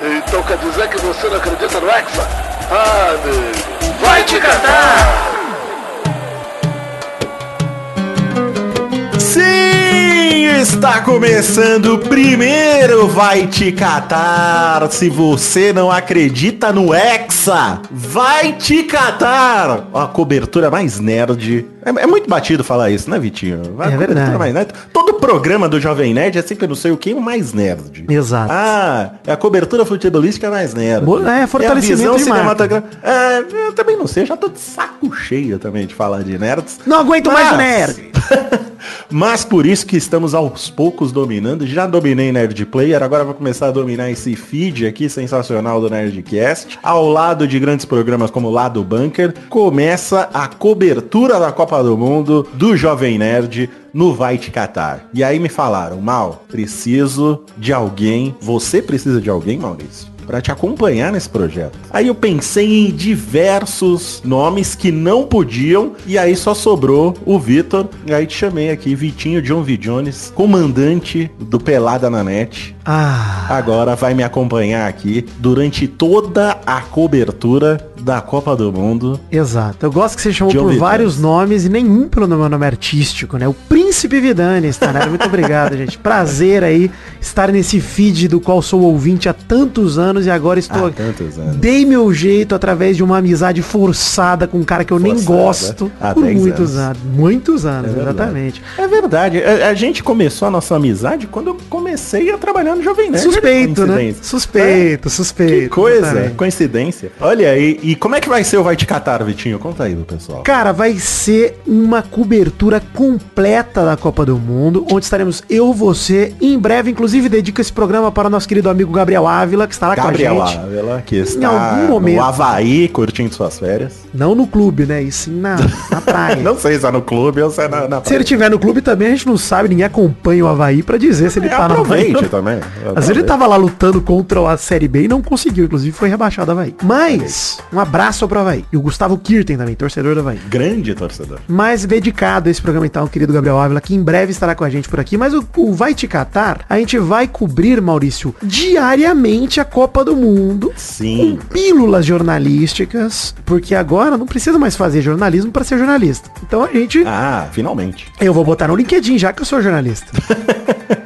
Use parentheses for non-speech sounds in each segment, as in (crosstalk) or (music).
Então quer dizer que você não acredita no Hexa? Ah, amigo. Vai te catar! Está começando o primeiro Vai Te Catar. Se você não acredita no Hexa, vai te catar. A cobertura mais nerd. É, é muito batido falar isso, né, Vitinho? A É verdade. mais nerd. Todo programa do Jovem Nerd é sempre não sei o que, mais nerd. Exato. Ah, é a cobertura futebolística mais nerd. Bo- é, fortalecimento é a visão cinematográfica. É, eu também não sei, já tô de saco cheio também de falar de nerds. Não aguento mais Mas- nerd. (laughs) Mas por isso que estamos aos poucos dominando. Já dominei Nerd Player, agora vou começar a dominar esse feed aqui sensacional do Nerdcast. Ao lado de grandes programas como Lado Bunker, começa a cobertura da Copa do Mundo do Jovem Nerd no Vai Te Catar. E aí me falaram, Mal, preciso de alguém. Você precisa de alguém, Maurício? Pra te acompanhar nesse projeto. Aí eu pensei em diversos nomes que não podiam e aí só sobrou o Vitor. E aí te chamei aqui, Vitinho John V. Jones, comandante do Pelada na Net. Ah, Agora vai me acompanhar aqui durante toda a cobertura da Copa do Mundo. exato. Eu gosto que você chamou John por vários nomes e nenhum pelo meu nome artístico, né? O Príncipe Vidani né? Muito obrigado, (laughs) gente. Prazer aí estar nesse feed do qual sou ouvinte há tantos anos e agora estou Há tantos anos. Dei meu jeito através de uma amizade forçada com um cara que eu nem Forçada. gosto Há por 10 muitos anos. anos. Muitos anos, É exatamente. É verdade. A, a gente começou a nossa amizade quando eu comecei a trabalhar no Jovem Nerd. Suspeito, né? Suspeito, suspeito. Que coisa, exatamente. coincidência. Olha aí, e como é que vai ser o Vai Te Catar, Vitinho? Conta aí pro pessoal. Cara, vai ser uma cobertura completa da Copa do Mundo, onde estaremos eu, você, e em breve, inclusive, dedico esse programa para o nosso querido amigo Gabriel Ávila, que estará com a gente. Ávila, que está algum momento. no Havaí, curtindo suas férias. Não no clube, né? E sim na, na praia. (laughs) Não sei se é no clube ou se é na, na Se ele tiver no clube também, a gente não sabe, ninguém acompanha o Havaí pra dizer se ele É, tá na aproveite também. (laughs) Às vezes ele tava lá lutando contra a Série B e não conseguiu, inclusive foi rebaixado Havaí. Mas, um abraço pro Havaí. E o Gustavo Kirten também, torcedor do Havaí. Grande torcedor. mais dedicado a esse programa então, o querido Gabriel Ávila, que em breve estará com a gente por aqui. Mas o, o Vai Te Catar, a gente vai cobrir, Maurício, diariamente a Copa do Mundo. Sim. Com pílulas jornalísticas, porque agora não precisa mais fazer jornalismo para ser jornalista. Então a gente Ah, finalmente. eu vou botar no LinkedIn, já que eu sou jornalista. (laughs)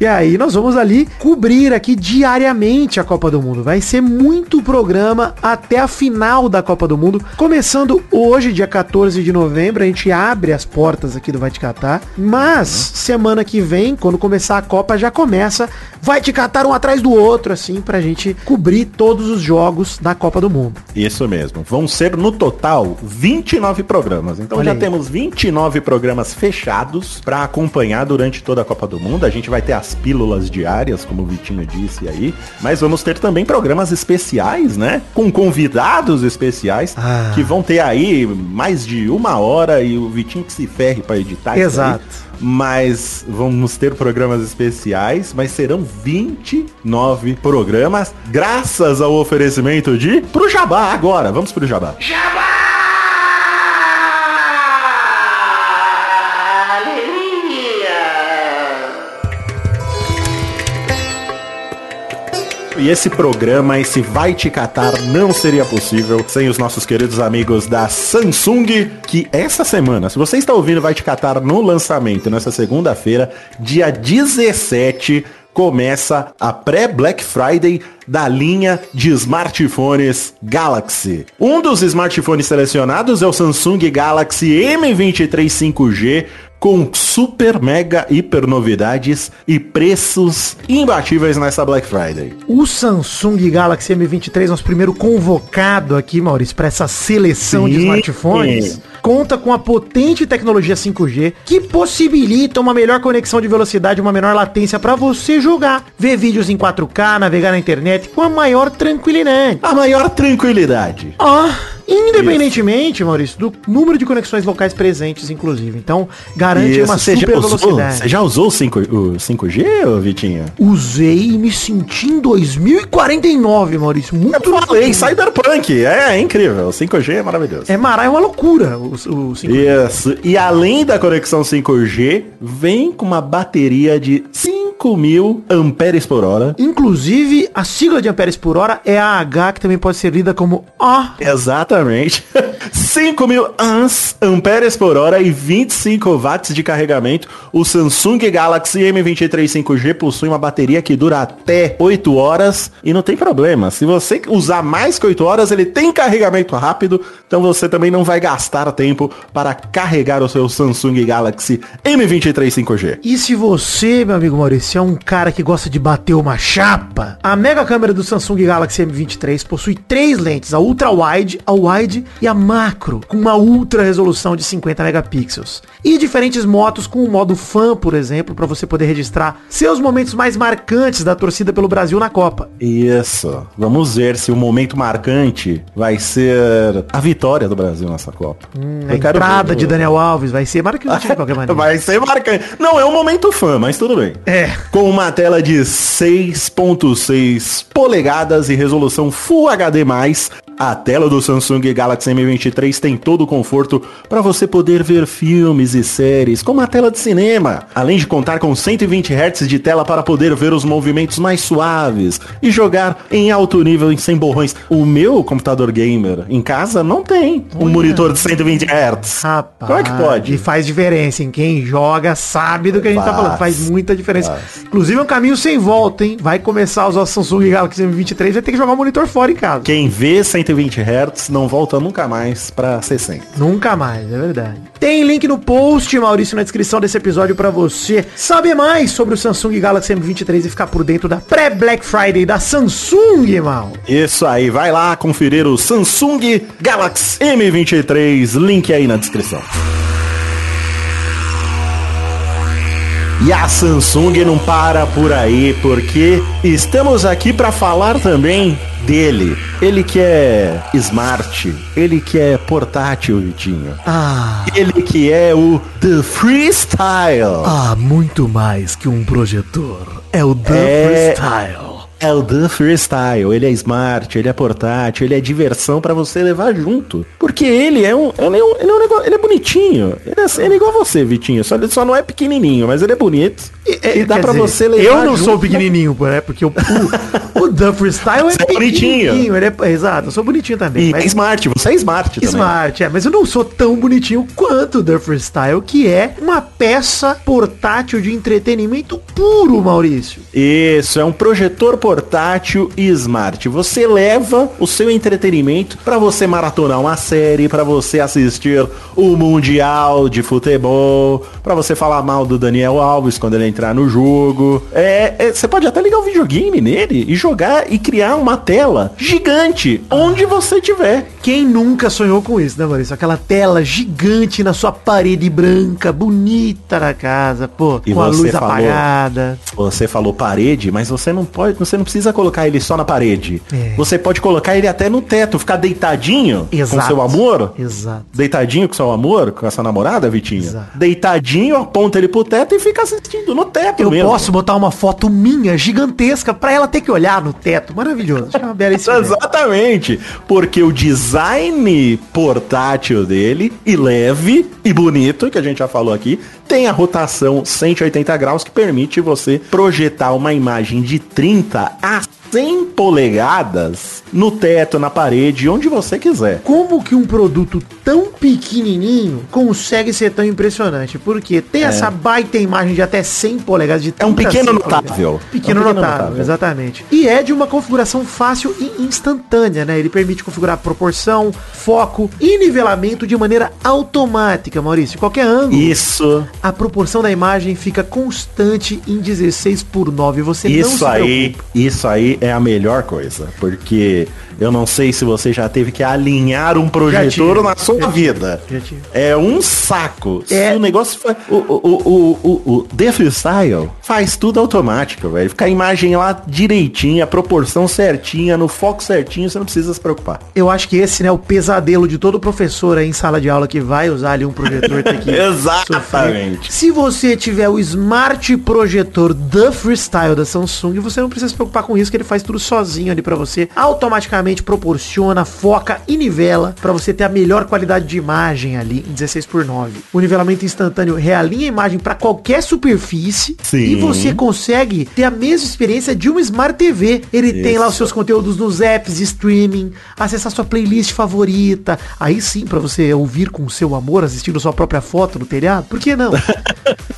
E aí nós vamos ali cobrir aqui diariamente a Copa do Mundo. Vai ser muito programa até a final da Copa do Mundo. Começando hoje, dia 14 de novembro, a gente abre as portas aqui do Vai Te Catar. Mas semana que vem, quando começar a Copa, já começa Vai Te Catar um atrás do outro, assim, pra gente cobrir todos os jogos da Copa do Mundo. Isso mesmo. Vão ser no total 29 programas. Então Olha já aí. temos 29 programas fechados para acompanhar durante toda a Copa do Mundo. A gente vai ter as pílulas diárias, como o Vitinho disse aí, mas vamos ter também programas especiais, né? Com convidados especiais Ah. que vão ter aí mais de uma hora e o Vitinho que se ferre para editar isso aí. Exato. Mas vamos ter programas especiais, mas serão 29 programas, graças ao oferecimento de pro Jabá agora. Vamos pro Jabá. E esse programa, esse Vai Te Catar, não seria possível sem os nossos queridos amigos da Samsung, que essa semana, se você está ouvindo Vai Te Catar no lançamento, nessa segunda-feira, dia 17, começa a pré-Black Friday da linha de smartphones Galaxy. Um dos smartphones selecionados é o Samsung Galaxy M23 5G com super mega hiper novidades e preços imbatíveis nessa Black Friday. O Samsung Galaxy M23, nosso primeiro convocado aqui, Maurício, para essa seleção de Sim. smartphones, conta com a potente tecnologia 5G que possibilita uma melhor conexão de velocidade, uma menor latência para você jogar, ver vídeos em 4K, navegar na internet com a maior tranquilidade. A maior tranquilidade. Ah, independentemente, Maurício, do número de conexões locais presentes, inclusive. Então, garante Isso, uma você, super usou, velocidade. você já usou o, 5, o 5G, ô Vitinho? Usei e me senti em 2049, Maurício. Muito Eu falei, louco. Cyberpunk, é, é incrível, o 5G é maravilhoso. É mara, é uma loucura o, o 5G. Isso, e além da conexão 5G, vem com uma bateria de 5 5000 amperes por hora. Inclusive, a sigla de amperes por hora é a H, que também pode ser lida como O. Exatamente. (laughs) 5000 ans, amperes por hora e 25 watts de carregamento. O Samsung Galaxy M23 5G possui uma bateria que dura até 8 horas e não tem problema. Se você usar mais que 8 horas, ele tem carregamento rápido, então você também não vai gastar tempo para carregar o seu Samsung Galaxy M23 5G. E se você, meu amigo Maurício, é um cara que gosta de bater uma chapa, a mega câmera do Samsung Galaxy M23 possui três lentes, a ultra wide, a wide e a macro, com uma ultra resolução de 50 megapixels. E diferentes motos com o modo fan, por exemplo, para você poder registrar seus momentos mais marcantes da torcida pelo Brasil na Copa. Isso. Vamos ver se o momento marcante vai ser a vitória do Brasil nessa Copa. Hum, a entrada ver. de Daniel Alves vai ser marcante de qualquer (laughs) maneira. Vai ser marcante. Não é um momento fã, mas tudo bem. É. Com uma tela de 6.6 polegadas e resolução Full HD+, a tela do Samsung Galaxy M23 tem todo o conforto para você poder ver filmes e séries como a tela de cinema, além de contar com 120 Hz de tela para poder ver os movimentos mais suaves e jogar em alto nível e sem borrões. O meu computador gamer em casa não tem um monitor de 120 Hz. Rapaz, Como é que pode? E faz diferença em quem joga, sabe do que a gente faz, tá falando. Faz muita diferença. Faz. Inclusive é um caminho sem volta, hein? Vai começar a usar o Samsung Galaxy M23, vai ter que jogar o monitor fora em casa. Quem vê 120 Hz não volta nunca mais para 60. Nunca mais, é verdade. Tem link no post, Maurício, na descrição desse episódio para você saber mais sobre o Samsung Galaxy M23 e ficar por dentro da pré-Black Friday da Samsung, mal. Isso aí, vai lá conferir o Samsung Galaxy M23, link aí na descrição. E a Samsung não para por aí, porque estamos aqui para falar também dele. Ele que é smart, ele que é portátil, Vitinho. Ah. Ele que é o The Freestyle. Ah, muito mais que um projetor. É o The é... Freestyle. É o The Freestyle, ele é smart, ele é portátil, ele é diversão para você levar junto. Porque ele é um. Ele é, um, ele é, um negócio, ele é bonitinho. Ele é, ele é, igual a você, Vitinho. Só, ele só não é pequenininho, mas ele é bonito. E, é, e dá para você levar. Eu não junto. sou pequenininho, né? Porque o, o, o The Freestyle é, é bonitinho. Ele é, exato, eu sou bonitinho também. E mas... é smart, você é smart também. Smart, é, mas eu não sou tão bonitinho quanto o The Freestyle, que é uma peça portátil de entretenimento puro, Maurício. Isso, é um projetor portátil portátil e smart. Você leva o seu entretenimento para você maratonar uma série, para você assistir o Mundial de Futebol, para você falar mal do Daniel Alves quando ele entrar no jogo. É, é, você pode até ligar o videogame nele e jogar e criar uma tela gigante onde você tiver. Quem nunca sonhou com isso, né, Maurício? Aquela tela gigante na sua parede branca, bonita na casa, pô, e com a luz falou, apagada. Você falou parede, mas você não pode, você não precisa colocar ele só na parede. É. Você pode colocar ele até no teto, ficar deitadinho Exato. com seu amor. Exato. Deitadinho com seu amor, com essa namorada, Vitinho. Exato. Deitadinho, aponta ele pro teto e fica assistindo no teto Eu mesmo. posso botar uma foto minha gigantesca para ela ter que olhar no teto. Maravilhoso. É uma bela (laughs) Exatamente. Porque o design portátil dele e leve e bonito, que a gente já falou aqui, tem a rotação 180 graus que permite você projetar uma imagem de 30 a 100 polegadas no teto, na parede, onde você quiser. Como que um produto tão pequenininho consegue ser tão impressionante? Porque tem é. essa baita imagem de até 100 polegadas de É um pequeno notável. Pequeno, é um pequeno notável, notável, exatamente. E é de uma configuração fácil e instantânea, né? Ele permite configurar proporção, foco e nivelamento de maneira automática, Maurício. Qualquer ângulo. Isso. A proporção da imagem fica constante em 16 por 9. Você isso não se aí, preocupa. Isso aí é a melhor coisa, porque eu não sei se você já teve que alinhar um projetor na sua vida. É um saco. É. Se o negócio foi, o, o, o, o, o The Freestyle faz tudo automático, velho. Fica a imagem lá direitinha, a proporção certinha, no foco certinho, você não precisa se preocupar. Eu acho que esse, né, é o pesadelo de todo professor aí em sala de aula que vai usar ali um projetor (laughs) que Exatamente. Sofrer. Se você tiver o Smart Projetor The Freestyle da Samsung, você não precisa se preocupar com isso, que ele faz tudo sozinho ali pra você. Automaticamente proporciona, foca e nivela pra você ter a melhor qualidade de imagem ali em 16 por 9. O nivelamento instantâneo realinha a imagem pra qualquer superfície Sim. e você consegue ter a mesma experiência de uma Smart TV. Ele tem lá os Isso. seus conteúdos nos apps de streaming, acessar sua playlist favorita. Aí sim, pra você ouvir com o seu amor, assistindo sua própria foto no telhado. Por que não? (laughs)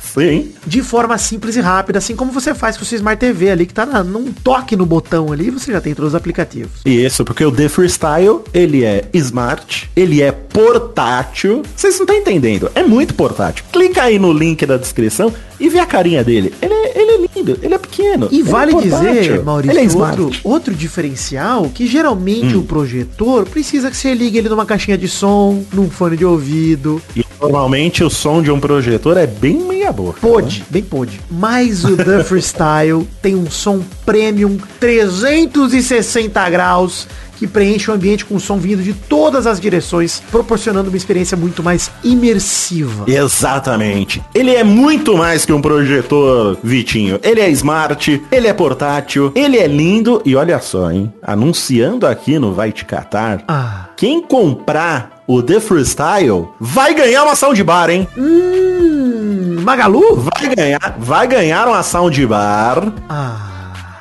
Sim. de forma simples e rápida, assim como você faz com o seu Smart TV ali, que tá na, num toque no botão ali, você já tem todos os aplicativos. Isso, porque o The Freestyle, ele é smart, ele é portátil. Vocês não estão entendendo, é muito portátil. Clica aí no link da descrição e vê a carinha dele. Ele é, ele é lindo, ele é pequeno. E ele vale é dizer, Maurício, ele é smart. outro, outro diferencial, que geralmente Hum. o projetor precisa que você ligue ele numa caixinha de som, num fone de ouvido. E normalmente o som de um projetor é bem meia boca. Pode, bem pode. Mas o The (laughs) Freestyle tem um som premium 360 graus que preenche o ambiente com som vindo de todas as direções, proporcionando uma experiência muito mais imersiva. Exatamente. Ele é muito mais que um projetor, Vitinho. Ele é smart, ele é portátil, ele é lindo e olha só, hein? Anunciando aqui no Vai Te Catar, Ah. quem comprar o The Freestyle vai ganhar uma soundbar, hein? Hum, Magalu? Vai ganhar, vai ganhar uma soundbar Ah.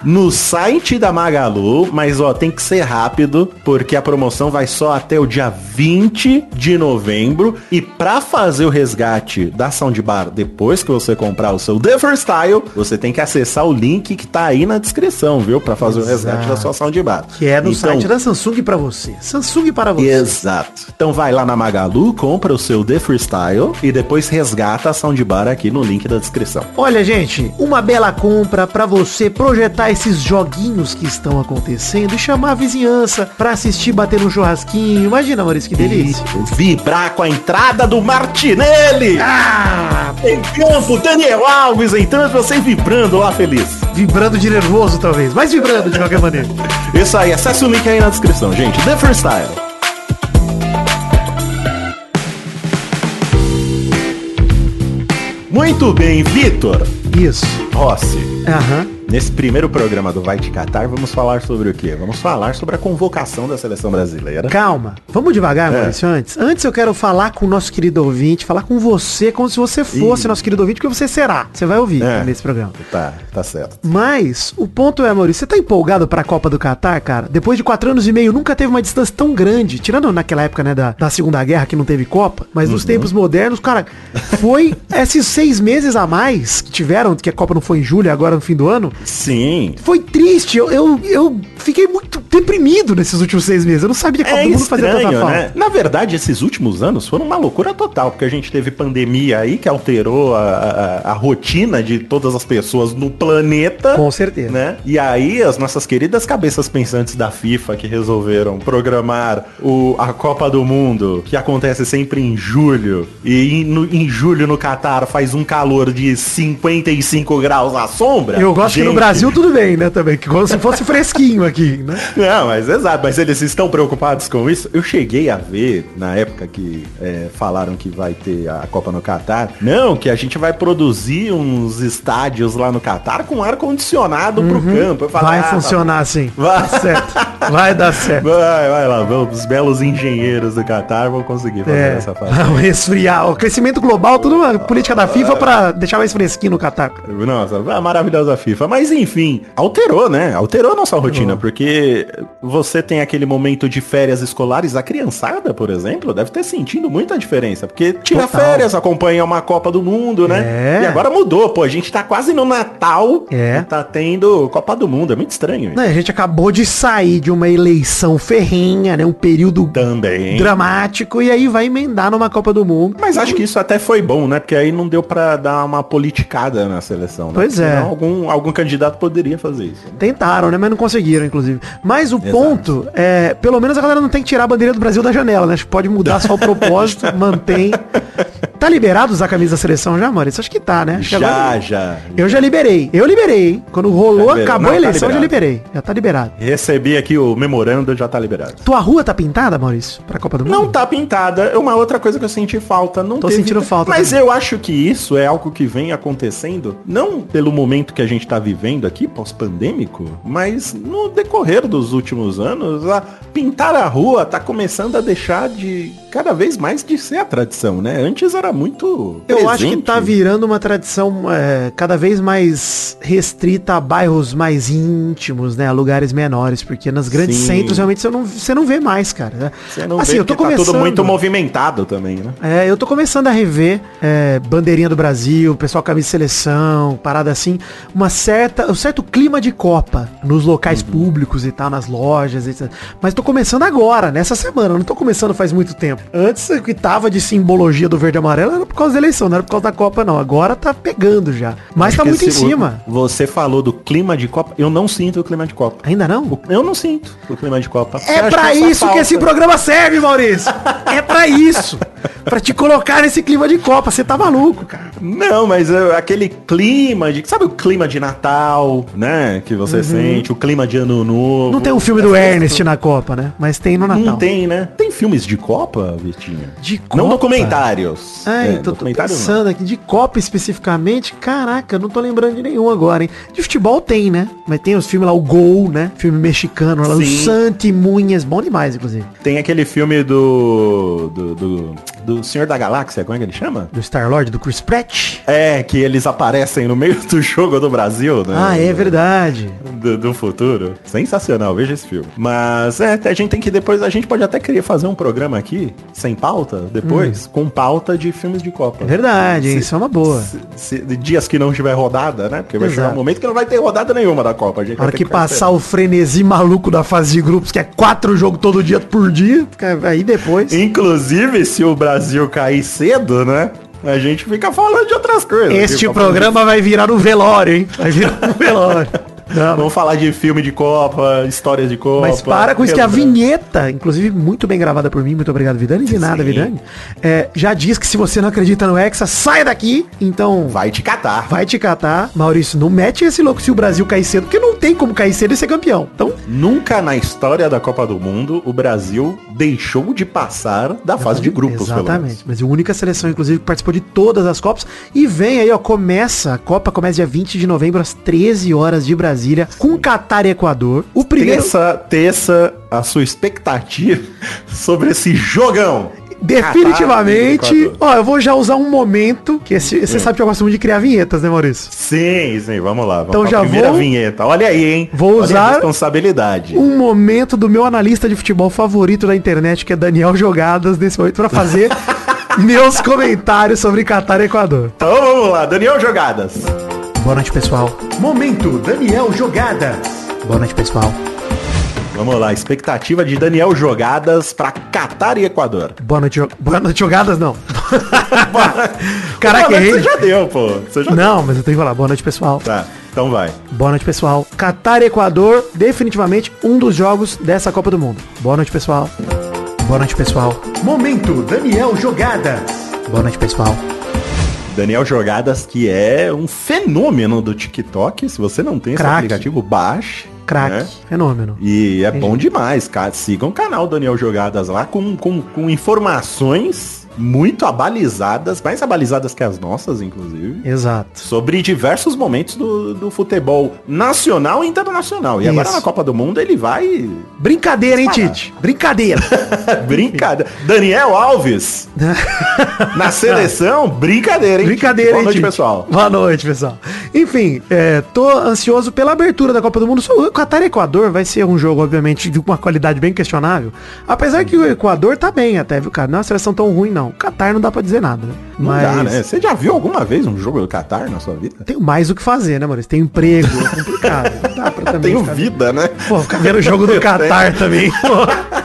No site da Magalu, mas ó, tem que ser rápido, porque a promoção vai só até o dia 20 de novembro. E pra fazer o resgate da soundbar depois que você comprar o seu The Freestyle, você tem que acessar o link que tá aí na descrição, viu? Pra fazer o resgate Exato. da sua soundbar. Que é no Então, site da Samsung pra você. Samsung para você. Exato. Então vai lá na Magalu, compra o seu The Freestyle e depois resgata a soundbar aqui no link da descrição. Olha, gente, uma bela compra pra você projetar esses joguinhos que estão acontecendo e chamar a vizinhança pra assistir bater um churrasquinho. Imagina, Maurício, que delícia. Vibrar com a entrada do Martinelli! Ah, Em campo, Daniel Alves entrando, você vibrando lá feliz. vibrando de nervoso, talvez, mas vibrando de qualquer maneira. Isso aí, acesse o link aí na descrição, gente. The Freestyle. Muito bem, Vitor Isso. Rossi. Aham. Nesse primeiro programa do Vai Te Catar, vamos falar sobre o quê? Vamos falar sobre a convocação da seleção brasileira. Calma, vamos devagar, É. Maurício, antes. Antes eu quero falar com o nosso querido ouvinte, falar com você como se você fosse Ih. nosso querido ouvinte, porque você será. Você vai ouvir É. nesse programa. Tá, tá certo. Mas o ponto é, Maurício, você tá empolgado pra Copa do Catar, cara? Depois de quatro anos e meio, nunca teve uma distância tão grande. Tirando naquela época, né, da, da Segunda Guerra, que não teve Copa. Mas nos tempos modernos, cara, foi (laughs) esses seis meses a mais que tiveram, que a Copa não foi em julho, e agora no fim do ano. Sim. Foi triste. Eu, eu, eu fiquei muito deprimido nesses últimos seis meses. Eu não sabia Copa É do Mundo fazia tanta falta. né? Na verdade, esses últimos anos foram uma loucura total, porque a gente teve pandemia aí que alterou a, a- a rotina de todas as pessoas no planeta. Com certeza. Né? E aí, as nossas queridas cabeças pensantes da FIFA que resolveram programar o, a Copa do Mundo, que acontece sempre em julho, e em, no- em julho no Catar faz um calor de 55 graus à sombra. Eu gosto no Brasil tudo bem, né, também. Que como se fosse fresquinho aqui, né? não, mas exato, mas eles estão preocupados com isso. Eu cheguei a ver, na época que é, falaram que vai ter a Copa no Catar, não, que a gente vai produzir uns estádios lá no Catar com ar-condicionado pro campo. Eu falei, Vai ah, tá funcionar assim. Vai. Tá certo. Vai dar certo. Vai, vai lá, vamos, os belos engenheiros do Catar vão conseguir fazer É, essa fase. vamos resfriar. O crescimento global, tudo uma política da FIFA pra deixar mais fresquinho no Catar. Nossa, a maravilhosa FIFA. Mas enfim, alterou, né? Alterou a nossa rotina, porque você tem aquele momento de férias escolares, a criançada, por exemplo, deve ter sentindo muita diferença, porque tira Total. férias, acompanha uma Copa do Mundo, né? É. E agora mudou, pô, a gente tá quase no Natal É. tá tendo Copa do Mundo, é muito estranho. Né, a gente acabou de sair de uma eleição ferrenha, né? Um período Também. dramático e aí vai emendar numa Copa do Mundo. Mas acho que isso até foi bom, né? Porque aí não deu pra dar uma politicada na seleção. Né? Pois é. Senão algum, algum candidato poderia fazer isso. né? Tentaram, né? Mas não conseguiram, inclusive. Mas o ponto é, pelo menos a galera não tem que tirar a bandeira do Brasil da janela, né? Acho que pode mudar só o propósito, (laughs) mantém. Tá liberado usar a camisa da seleção já, Maurício? Acho que tá, né? Já, agora- já. Eu já liberei. Eu liberei, hein? Quando rolou, acabou Não, a tá eleição, eu já liberei. Já tá liberado. Recebi aqui o memorando, já tá liberado. Tua rua tá pintada, Maurício? Pra Copa do Mundo? Não tá pintada. É uma outra coisa que eu senti falta. Não Tô teve- sentindo falta Mas também. eu acho que isso é algo que vem acontecendo, não pelo momento que a gente tá vivendo aqui, pós-pandêmico, mas no decorrer dos últimos anos, a pintar a rua tá começando a deixar de cada vez mais de ser a tradição, né? Antes era muito Eu acho que presente. tá virando uma tradição é, cada vez mais restrita a bairros mais íntimos, né? A lugares menores, porque nos grandes Sim. centros realmente você não, você não vê mais, cara. né? Você não assim, vê eu tô porque tá começando. tudo muito movimentado também, né? É, eu tô começando a rever é, bandeirinha do Brasil, pessoal camisa de seleção, parada assim, uma certa, um certo clima de Copa nos locais Uhum. públicos e tal, nas lojas, etc. Mas tô começando agora, nessa semana, não tô começando faz muito tempo. Antes o que tava de simbologia do verde e amarelo era por causa da eleição, não era por causa da Copa não. Agora tá pegando já. Mas Acho tá muito em cima. o- Você falou do clima de Copa. Eu não sinto o clima de Copa. Ainda não? O- Eu não sinto o clima de Copa. É que essa isso que esse programa serve, Maurício. É pra isso. Pra te colocar nesse clima de Copa. Você tá maluco, cara. Não, mas é, aquele clima de. Sabe o clima de Natal, né? Que você sente, o clima de ano novo. Uhum. Não tem um filme do Ernest na Copa, né? Mas tem no Natal. Não tem, né? Tem filmes de Copa, Vitinha? De Não Copa? documentários. Ai, É, tô, tô documentário não. pensando aqui, de Copa especificamente, caraca, não tô lembrando de nenhum agora, hein? De futebol tem, né? Mas tem os filmes lá, o Gol, né? Filme mexicano lá, o Sim. Santi Munhas, bom demais, inclusive. Tem aquele filme do, do. do. do Senhor da Galáxia, como é que ele chama? Do Star-Lord, do Chris Pratt. É, que eles aparecem no meio (laughs) do jogo do Brasil, né? Ah, é verdade. do, do futuro. Sensacional, veja esse filme. Mas é, a gente tem que depois, a gente pode até querer fazer um programa aqui, sem pauta, depois, com pauta de filmes de Copa. É verdade, Se- isso é uma boa. Se- se- dias que não tiver rodada, né? Porque vai chegar Exato. um momento que não vai ter rodada nenhuma da Copa. A gente hora que ficar passar o frenesi maluco da fase de grupos, que é quatro jogos todo dia por dia, aí depois. Inclusive, se o Brasil cair cedo, né? A gente fica falando de outras coisas. Este programa vai virar um velório, hein? Vai virar um velório. (laughs) Não, Vamos falar de filme de Copa, histórias de Copa. Mas para com isso que a vinheta, inclusive muito bem gravada por mim, muito obrigado, Vidani, de nada, Sim. Vidani, é, já diz que se você não acredita no Hexa, saia daqui, então vai, Vai te catar. te catar. Maurício, não mete esse louco se o Brasil cair cedo, porque não tem como cair cedo e ser campeão. Então, Nunca na história da Copa do Mundo o Brasil deixou de passar da fase de grupos. Exatamente. Mas a única seleção, inclusive, que participou de todas as Copas. E vem aí, ó, começa, a Copa começa dia 20 de novembro, às 13 horas de Brasília, com Catar e Equador. O primeiro... Terça, terça, a sua expectativa sobre esse jogão. Definitivamente. Catar. Ó, eu vou já usar um momento. Que esse- você sabe que eu gosto muito de criar vinhetas, né, Maurício? Sim, sim, vamos lá. Vamos Então já primeira vou- vinheta. Olha aí, hein? Vou Olha a usar responsabilidade. Um momento do meu analista de futebol favorito da internet, que é Daniel Jogadas, nesse momento, pra fazer (laughs) meus comentários sobre Catar e Equador. Então vamos lá, Daniel Jogadas. Boa noite, pessoal. Momento, Daniel Jogadas. Boa noite, pessoal. Vamos lá, expectativa de Daniel Jogadas pra Catar e Equador. Boa noite, jo- Boa noite Jogadas, não. (laughs) Caraca, errei. Você já deu, pô. Você já Não, mas eu tenho que falar. Boa noite, pessoal. Tá, então vai. Boa noite, pessoal. Catar e Equador, definitivamente um dos jogos dessa Copa do Mundo. Boa noite, pessoal. Boa noite, pessoal. Momento, Daniel Jogadas. Boa noite, pessoal. Daniel Jogadas, que é um fenômeno do TikTok. Se você não tem esse Craque. aplicativo, baixe. Craque. né? Fenômeno. E é bom demais, cara. Sigam o canal Daniel Jogadas lá com, com, com informações muito abalizadas, mais abalizadas que as nossas, inclusive. Exato. Sobre diversos momentos do, do futebol nacional e internacional. E agora Isso. na Copa do Mundo ele vai. Brincadeira, hein, Disparar. Tite? Brincadeira. (laughs) Brincadeira. Daniel Alves (laughs) na seleção, brincadeira, hein? Brincadeira, Boa hein, noite, Tite? pessoal. Boa noite, pessoal. Enfim, é, tô ansioso pela abertura da Copa do Mundo. O Qatar e Equador vai ser um jogo, obviamente, de uma qualidade bem questionável. Apesar que o Equador tá bem até, viu, cara? Não é uma seleção tão ruim, não. O Qatar não dá pra dizer nada, né? Não dá, né? Você já viu alguma vez um jogo do Qatar na sua vida? Tenho mais o que fazer, né, Maurício? Tem emprego, é complicado. Não dá pra (laughs) também Tenho ficar- vida, né? Pô, ficar vendo o jogo do (laughs) Qatar também. pô.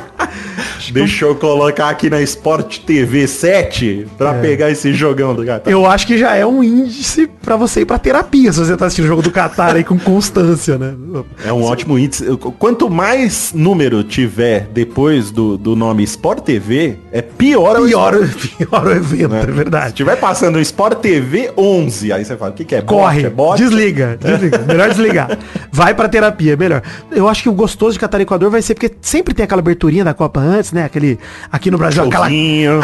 Deixa eu colocar aqui na Sport TV 7 pra É. pegar esse jogão do Qatar. Eu acho que já é um índice pra você ir pra terapia se você tá assistindo o jogo do Qatar aí com constância, né? É um ótimo índice. Quanto mais número tiver depois do, do nome Sport TV, é pior o Pior, pior o evento, é Se verdade. tiver passando o Sport TV 11, aí você fala, o que, que é? Corre? É bot? desliga, desliga. Melhor desligar. (laughs) Vai pra terapia, melhor. Eu acho que o gostoso de Catar e Equador vai ser porque sempre tem aquela aberturinha da Copa antes, né? Aquele aqui no Brasil aquela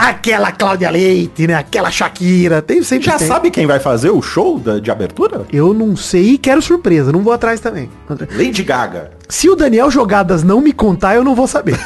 aquela Cláudia Leite, né? Aquela Shakira, tem sempre Já tem. sabe quem vai fazer o show da- de abertura? Eu não sei e quero surpresa, não vou atrás também. Lady Gaga. Se o Daniel Jogadas não me contar, eu não vou saber.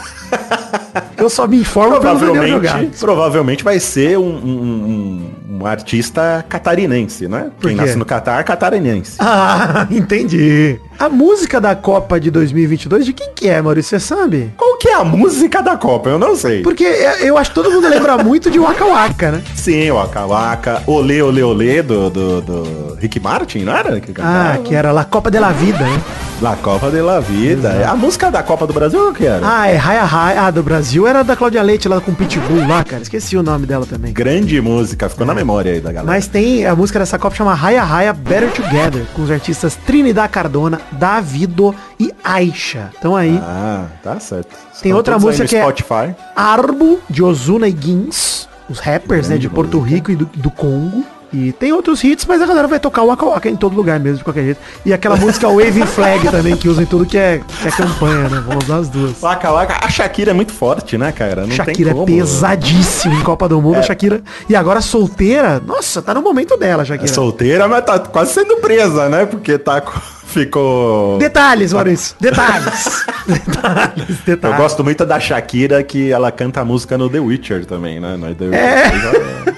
(laughs) eu só me informo pelo Daniel Provavelmente, Jogadas. provavelmente vai ser um, um- um- um artista catarinense, né? Quem nasce no Catar, catarinense. (laughs) Ah, entendi. A música da Copa de 2022, de quem que é, Maurício? Você sabe? Qual que é a música da Copa? Eu não sei. Porque é, eu acho que todo mundo lembra (laughs) muito de Waka Waka, né? Sim, Waka Waka, Olê Olê Olê do, do, do Rick Martin, não era? Que Ah, que era La Copa de la Vida, né? La Copa de la Vida. A música da Copa do Brasil o que era? Ah, é Raya Raya. Ah, do Brasil era da Cláudia Leite lá com Pitbull lá, cara. Esqueci o nome dela também. Grande música, ficou na memória aí da galera. Mas tem a música dessa Copa chama Raya Raya Better Together, com os artistas Trinidad Cardona, Davido e Aisha. Então aí, Ah, tá certo. Tem Estão outra todos aí música que é- Spotify. Arbo, de Ozuna e Guins, os rappers, né, de Grande Porto. Rico e do, do Congo. E tem outros hits, mas a galera vai tocar o Waka Waka em todo lugar mesmo, de qualquer jeito. E aquela música (laughs) Waving Flag também, que usa em tudo que é, que é campanha, né? Vamos usar as duas. Waka Waka. A Shakira é muito forte, né, cara? Não Shakira é como. pesadíssima em Copa do Mundo, a Shakira. E agora solteira, nossa, tá no momento dela, É Shakira. solteira, mas tá quase sendo presa, né? Porque tá com- ficou Detalhes, Maurício. Detalhes. (laughs) detalhes, Eu detalhes. gosto muito da Shakira que ela canta a música no The Witcher também, né? No The É.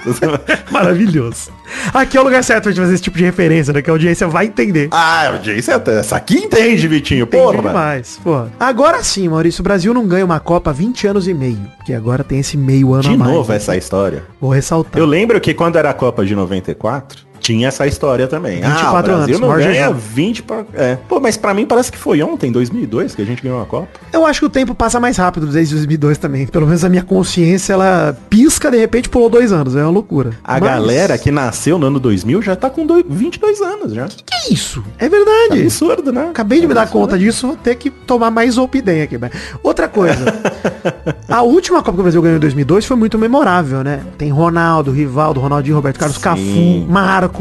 Witcher. (laughs) Maravilhoso. Aqui é o lugar certo pra gente fazer esse tipo de referência, né? Que a audiência vai entender. ah, o Jason, essa aqui entende, Vitinho, Entendi porra. demais, porra. Agora sim, Maurício, o Brasil não ganha uma Copa há 20 anos e meio. Que agora tem esse meio ano De a mais. novo né? essa história. Vou ressaltar. Eu lembro que quando era a Copa de 94, tinha essa história também. 24 ah, o Brasil anos, não ganha jejum. 20 pra... É. Pô, mas pra mim parece que foi ontem, 2002, que a gente ganhou a Copa. Eu acho que o tempo passa mais rápido desde 2002 também. Pelo menos a minha consciência, ela pisca, de repente pulou dois anos. É uma loucura. A Mas- galera que nasceu no ano 2000 já tá com dois- 22 anos já. Que é isso? É verdade. Absurdo, né? Acabei de me dar Absurdo. conta disso, vou ter que tomar mais Zolpidem aqui. mas- Outra coisa. (laughs) a última Copa que o Brasil ganhou em 2002 foi muito memorável, né? Tem Ronaldo, Rivaldo, Ronaldinho, Roberto Carlos, Sim. Cafu, Marcos.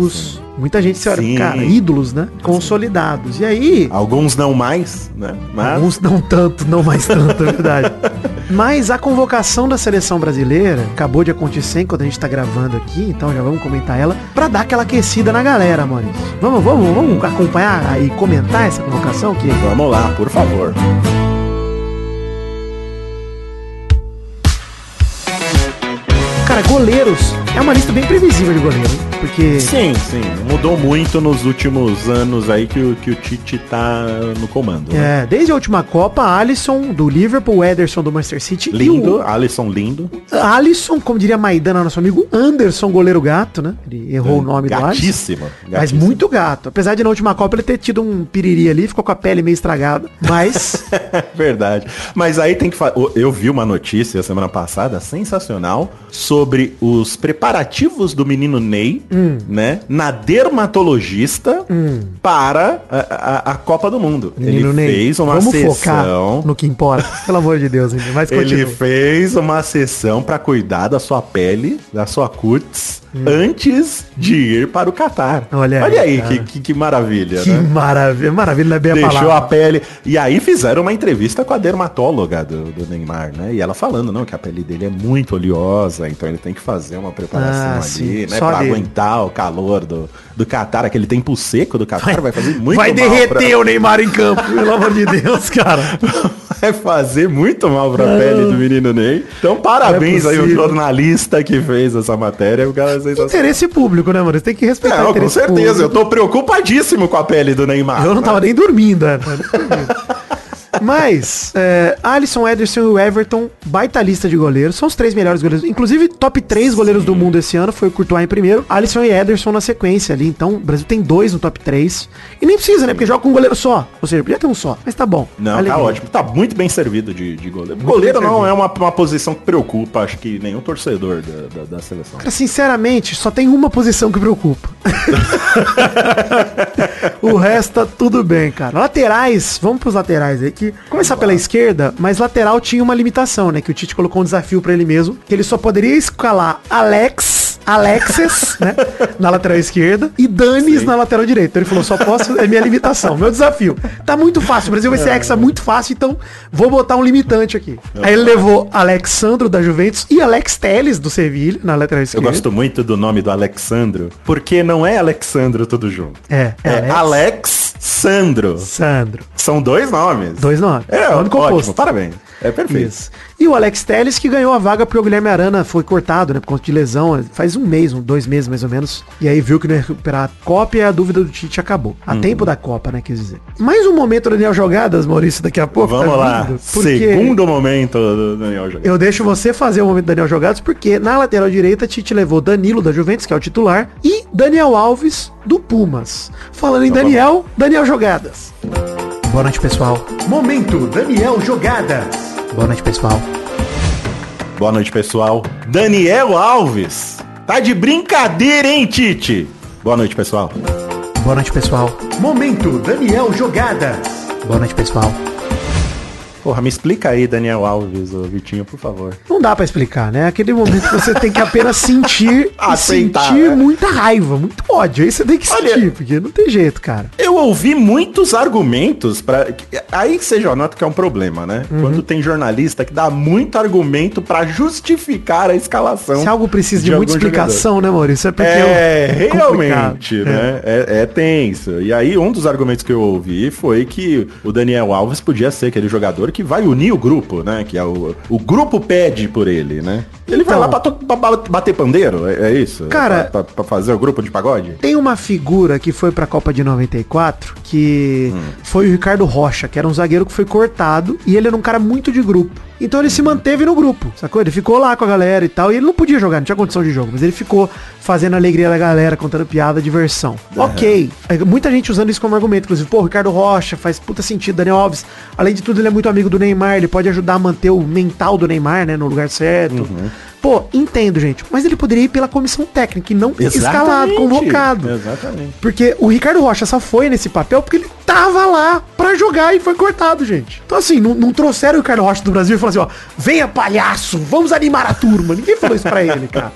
Muita gente se olha, Sim. cara, ídolos, né? Consolidados. E aí, Alguns não mais, né? Mas alguns não tanto, não mais tanto, é verdade. (laughs) Mas a convocação da seleção brasileira acabou de acontecer enquanto a gente tá gravando aqui, então já vamos comentar ela, pra dar aquela aquecida na galera, Maurício. Vamos, vamos, vamos acompanhar e comentar essa convocação que vamos lá, por favor. Cara, goleiros é uma lista bem previsível de goleiro, hein? porque Sim, sim. Mudou muito nos últimos anos aí que o, que o Tite tá no comando. né? é, desde a última Copa, Alisson do Liverpool, Ederson do Manchester City Lindo, e Alisson lindo. o Alisson, como diria Maidana, nosso amigo Anderson, goleiro gato, né? Ele errou o nome do Alisson. Gatíssimo. Mas gatíssimo. muito gato. Apesar de na última Copa ele ter tido um piriri ali, ficou com a pele meio estragada. Mas (laughs) Verdade. Mas aí tem que falar. Eu vi uma notícia semana passada sensacional sobre os preparativos do menino Ney, Hum. né? Na dermatologista para a, a- a Copa do Mundo. menino Ele Ney, fez uma vamos sessão. focar no que importa. Pelo amor de Deus. Mas (laughs) Ele fez uma sessão para cuidar da sua pele, da sua cutis, antes de ir para o Catar. Hum. Olha aí, Olha aí, que, que, que maravilha, Que né? maravilha. Maravilha não é bem a Deixou palavra. a pele. E aí fizeram uma entrevista com a dermatóloga do, do Neymar, né? E ela falando, não, que a pele dele é muito oleosa, então ele tem que fazer uma preparação Ah, ali, né? Só Pra dele. aguentar o calor do, do Catar, aquele tempo seco do Catar vai fazer muito Vai mal derreter o Neymar em campo, pelo amor de Deus, cara. pra- (laughs) Vai fazer muito mal pra pele do menino Ney. Então, parabéns é aí ao possível. jornalista que fez essa matéria. O cara é. Interesse público, né, mano? Você tem que respeitar o Não, com certeza. Eu público. tô preocupadíssimo com a pele do Neymar. Eu não tava nem dormindo, é. (laughs) Mas, é, Alisson, Ederson e o Everton, baita lista de goleiros. São os três melhores goleiros. Inclusive, top 3 goleiros do mundo esse ano foi o Courtois em primeiro, Alisson e Ederson na sequência ali. Então, o Brasil tem dois no top 3. E nem precisa, né? Porque joga com um goleiro só. Ou seja, podia ter um só. Mas tá bom. Não, Alegria. tá ótimo. Tá muito bem servido de, de goleiro. goleiro bem não servido. é uma, uma posição que preocupa, acho que nenhum torcedor da, da, da seleção. Cara, sinceramente, só tem uma posição que preocupa. (laughs) (laughs) o resto tá tudo bem, cara. Laterais, vamos pros laterais aí. Que começar pela esquerda, mas lateral tinha uma limitação, né? Que o Tite colocou um desafio pra ele mesmo, que ele só poderia escalar Alex, Alexis, né? Na lateral esquerda e Danis na lateral direita. Ele falou, só posso, é minha limitação, meu desafio. Tá muito fácil, o Brasil vai ser hexa muito fácil, então vou botar um limitante aqui. Aí ele levou Alexandro da Juventus e Alex Teles do Sevilha na lateral Eu esquerda. gosto muito do nome do Alexandro, porque não é Alexandro tudo junto. É, É, é Alex Sandro. Sandro. São dois nomes. Dois nomes. É, Nome ótimo, composto. parabéns. É perfeito. Isso. E o Alex Telles que ganhou a vaga porque o Guilherme Arana foi cortado, né? Por conta de lesão. Faz um mês, um, dois meses mais ou menos. E aí viu que não ia recuperar a Copa e a dúvida do Tite acabou. A Uhum. tempo da Copa, né? Quer dizer. Mais um momento Daniel Jogadas, Maurício, daqui a pouco. Vamos tá lá. vindo, Segundo momento do Daniel jogando. Eu deixo você fazer o momento Daniel Jogadas, porque na lateral direita Tite levou Danilo da Juventus, que é o titular, e Daniel Alves do Pumas. Falando em Então Daniel, Daniel Jogadas. Boa noite, pessoal. Momento Daniel Jogada. Boa noite, pessoal. Boa noite, pessoal. Daniel Alves. Tá de brincadeira, hein, Tite? Boa noite, pessoal. Boa noite, pessoal. Momento Daniel Jogada. Boa noite, pessoal. Porra, me explica aí, Daniel Alves, ô Vitinho, por favor. Não dá pra explicar, né? Aquele momento que você tem que apenas (laughs) sentir Aceitar, sentir né? muita raiva, muito ódio. Aí você tem que Olha- sentir, porque não tem jeito, cara. Eu ouvi muitos argumentos para aí você já nota que é um problema, né? Uhum. Quando tem jornalista que dá muito argumento pra justificar a escalação. Se algo precisa de, de muita explicação, né, Maurício? É porque É, é realmente, né? É. é tenso. E aí, um dos argumentos que eu ouvi foi que o Daniel Alves podia ser aquele jogador que vai unir o grupo, né? Que é o, o grupo pede por ele, né? Ele vai Então. lá pra, pra ba- bater pandeiro, é, é isso? Cara- Pra, pra- pra fazer o grupo de pagode? Tem uma figura que foi pra Copa de 94, que foi o Ricardo Rocha, que era um zagueiro que foi cortado, e ele era um cara muito de grupo. Então ele se manteve no grupo, sacou? Ele ficou lá com a galera e tal, e ele não podia jogar, não tinha condição de jogo, mas ele ficou fazendo a alegria da galera, contando piada, diversão. Ok, É, muita gente usando isso como argumento, inclusive, pô, Ricardo Rocha faz puta sentido, Daniel Alves, além de tudo ele é muito amigo do Neymar, ele pode ajudar a manter o mental do Neymar, né, no lugar certo. Pô, entendo, gente, mas ele poderia ir pela comissão técnica e não escalado, Exatamente. convocado. Exatamente. Porque o Ricardo Rocha só foi nesse papel porque ele tava lá pra jogar e foi cortado, gente. Então assim, não, não trouxeram o Ricardo Rocha do Brasil e falaram assim, ó, venha palhaço, vamos animar a turma. Ninguém falou isso pra ele, cara.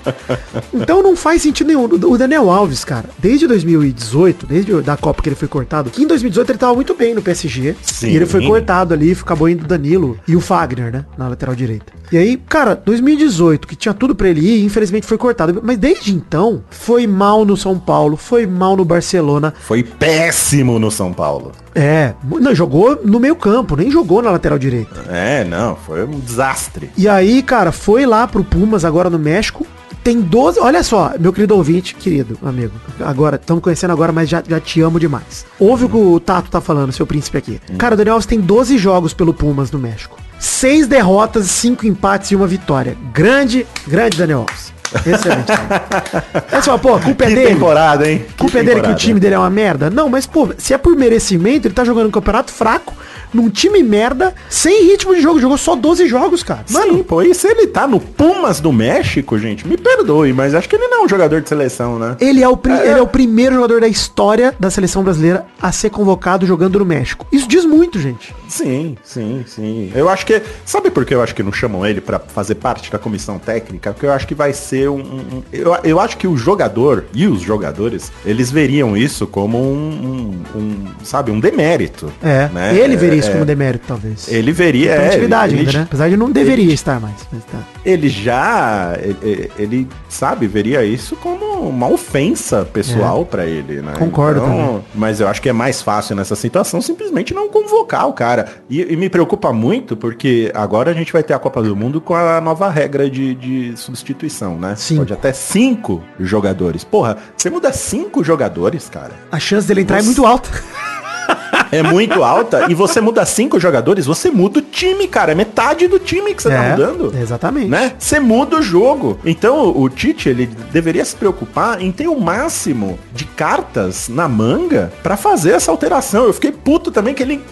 Então não faz sentido nenhum. O Daniel Alves, cara, desde 2018, desde da Copa que ele foi cortado, que em 2018 ele tava muito bem no PSG. Sim. E ele foi cortado ali, acabou indo o Danilo e o Fagner, né, na lateral direita. E aí, cara, 2018, que tinha tudo pra ele ir, infelizmente foi cortado. Mas desde então, foi mal no São Paulo, foi mal no Barcelona. Foi péssimo no São Paulo. É, não, jogou no meio campo, nem jogou na lateral direita. É, não, foi um desastre. E aí, cara, foi lá pro Pumas, agora no México. Tem 12. Olha só, meu querido ouvinte, querido amigo. Agora, estamos conhecendo agora, mas já, já te amo demais. Ouve o que o Tato tá falando, seu príncipe aqui. Cara, o Daniel Alves tem 12 jogos pelo Pumas no México. Seis derrotas, cinco empates e uma vitória. Grande, grande Daniel Alves. Excelente. (laughs) É só, pô, culpa é Que dele. temporada, hein? Que culpa é dele que o time dele é uma merda? Não, mas pô, se é por merecimento, ele tá jogando um campeonato fraco, num time merda, sem ritmo de jogo. Jogou só 12 jogos, cara. Mano, pô, e se ele tá no Pumas do México, gente, me perdoe, mas acho que ele não é um jogador de seleção, né? Ele é, o pri- ele é o primeiro jogador da história da seleção brasileira a ser convocado jogando no México. Isso diz muito, gente. Sim, sim, sim. Eu acho que. Sabe por que eu acho que não chamam ele pra fazer parte da comissão técnica? Porque eu acho que vai ser um. um- eu, eu acho que o jogador e os jogadores, eles veriam isso como um. um- um, sabe, um demérito. É. né? Ele veria É, isso é. como demérito, talvez. Ele veria. É, atividade ele, ainda, ele- né? Apesar de não deveria estar mais. tá. ele já, ele, ele, sabe, veria isso como uma ofensa pessoal pra ele, né? É. Concordo também. Mas eu acho que é mais fácil nessa situação simplesmente não convocar o cara. E, e me preocupa muito porque agora a gente vai ter a Copa do Mundo com a nova regra de, de substituição, né? Sim. Pode até cinco jogadores. Porra, você muda cinco jogadores, cara. A chance dele entrar é muito alta. (laughs) é muito alta e você muda cinco jogadores, você muda o time, cara. É metade do time que você tá É, mudando. Exatamente. Né? Você muda o jogo. Então o Tite, ele deveria se preocupar em ter o máximo de cartas na manga pra fazer essa alteração. Eu fiquei puto também que ele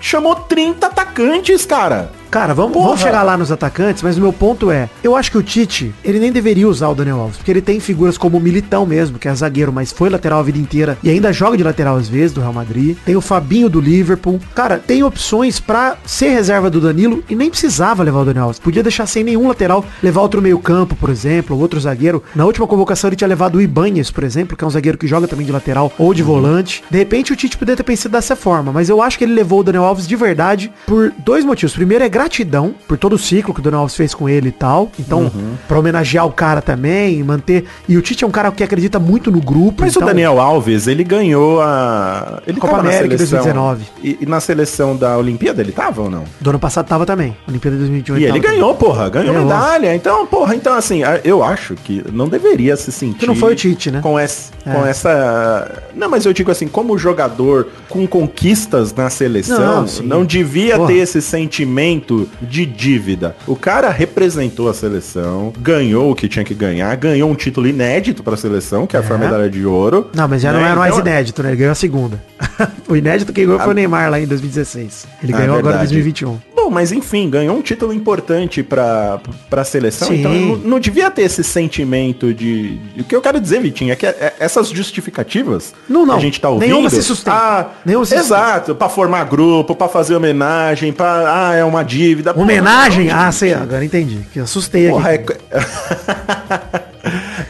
chamou 30 atacantes, cara. Cara, vamos, Porra. vamos chegar lá nos atacantes, mas o meu ponto é, eu acho que o Tite, ele nem deveria usar o Daniel Alves, porque ele tem figuras como o Militão mesmo, que é zagueiro, mas foi lateral a vida inteira e ainda joga de lateral às vezes do Real Madrid. Tem o Fabinho do Liverpool. Cara, tem opções pra ser reserva do Danilo e nem precisava levar o Daniel Alves. Podia deixar sem nenhum lateral, levar outro meio-campo, por exemplo, ou outro zagueiro. Na última convocação ele tinha levado o Ibanez, por exemplo, que é um zagueiro que joga também de lateral ou de volante. De repente o Tite poderia ter pensado dessa forma, mas eu acho que ele levou o Daniel Alves de verdade por dois motivos. Primeiro é gratidão por todo o ciclo que o Daniel Alves fez com ele e tal. Então, pra homenagear o cara também, manter. E o Tite é um cara que acredita muito no grupo. Mas então... o Daniel Alves, ele ganhou a. Ele Copa América seleção. 2019. E, e na seleção da Olimpíada ele tava ou não? Do ano passado tava também. Olimpíada 2021 E ele ganhou, porra, ganhou Ganhou. medalha. Então, porra, então assim, eu acho que não deveria se sentir. Que não foi o Tite, né? Com essa, É. com essa. Não, mas eu digo assim, como jogador com conquistas na seleção, Não, não, devia Porra. ter esse sentimento de dívida. O cara representou a seleção, ganhou o que tinha que ganhar, ganhou um título inédito pra seleção, que é, foi a É. medalha de ouro. Não, mas já não né? era mais Então, inédito, né? Ele ganhou a segunda. (laughs) o inédito que ganhou foi o Neymar lá em 2016. Ele Ah, ganhou agora em verdade. 2021. Mas enfim, ganhou um título importante pra, pra seleção, Sim. então não, não devia ter esse sentimento de... O que eu quero dizer, Vitinho, é que é- essas justificativas Não, não. que a gente tá ouvindo... Nenhuma se sustenta. Ah, Nenhuma se exato, pra formar grupo, pra fazer homenagem, pra... Ah, é uma dívida. Homenagem? não, Ah, sei, agora entendi. Que assustei Porra, aqui. é... (laughs)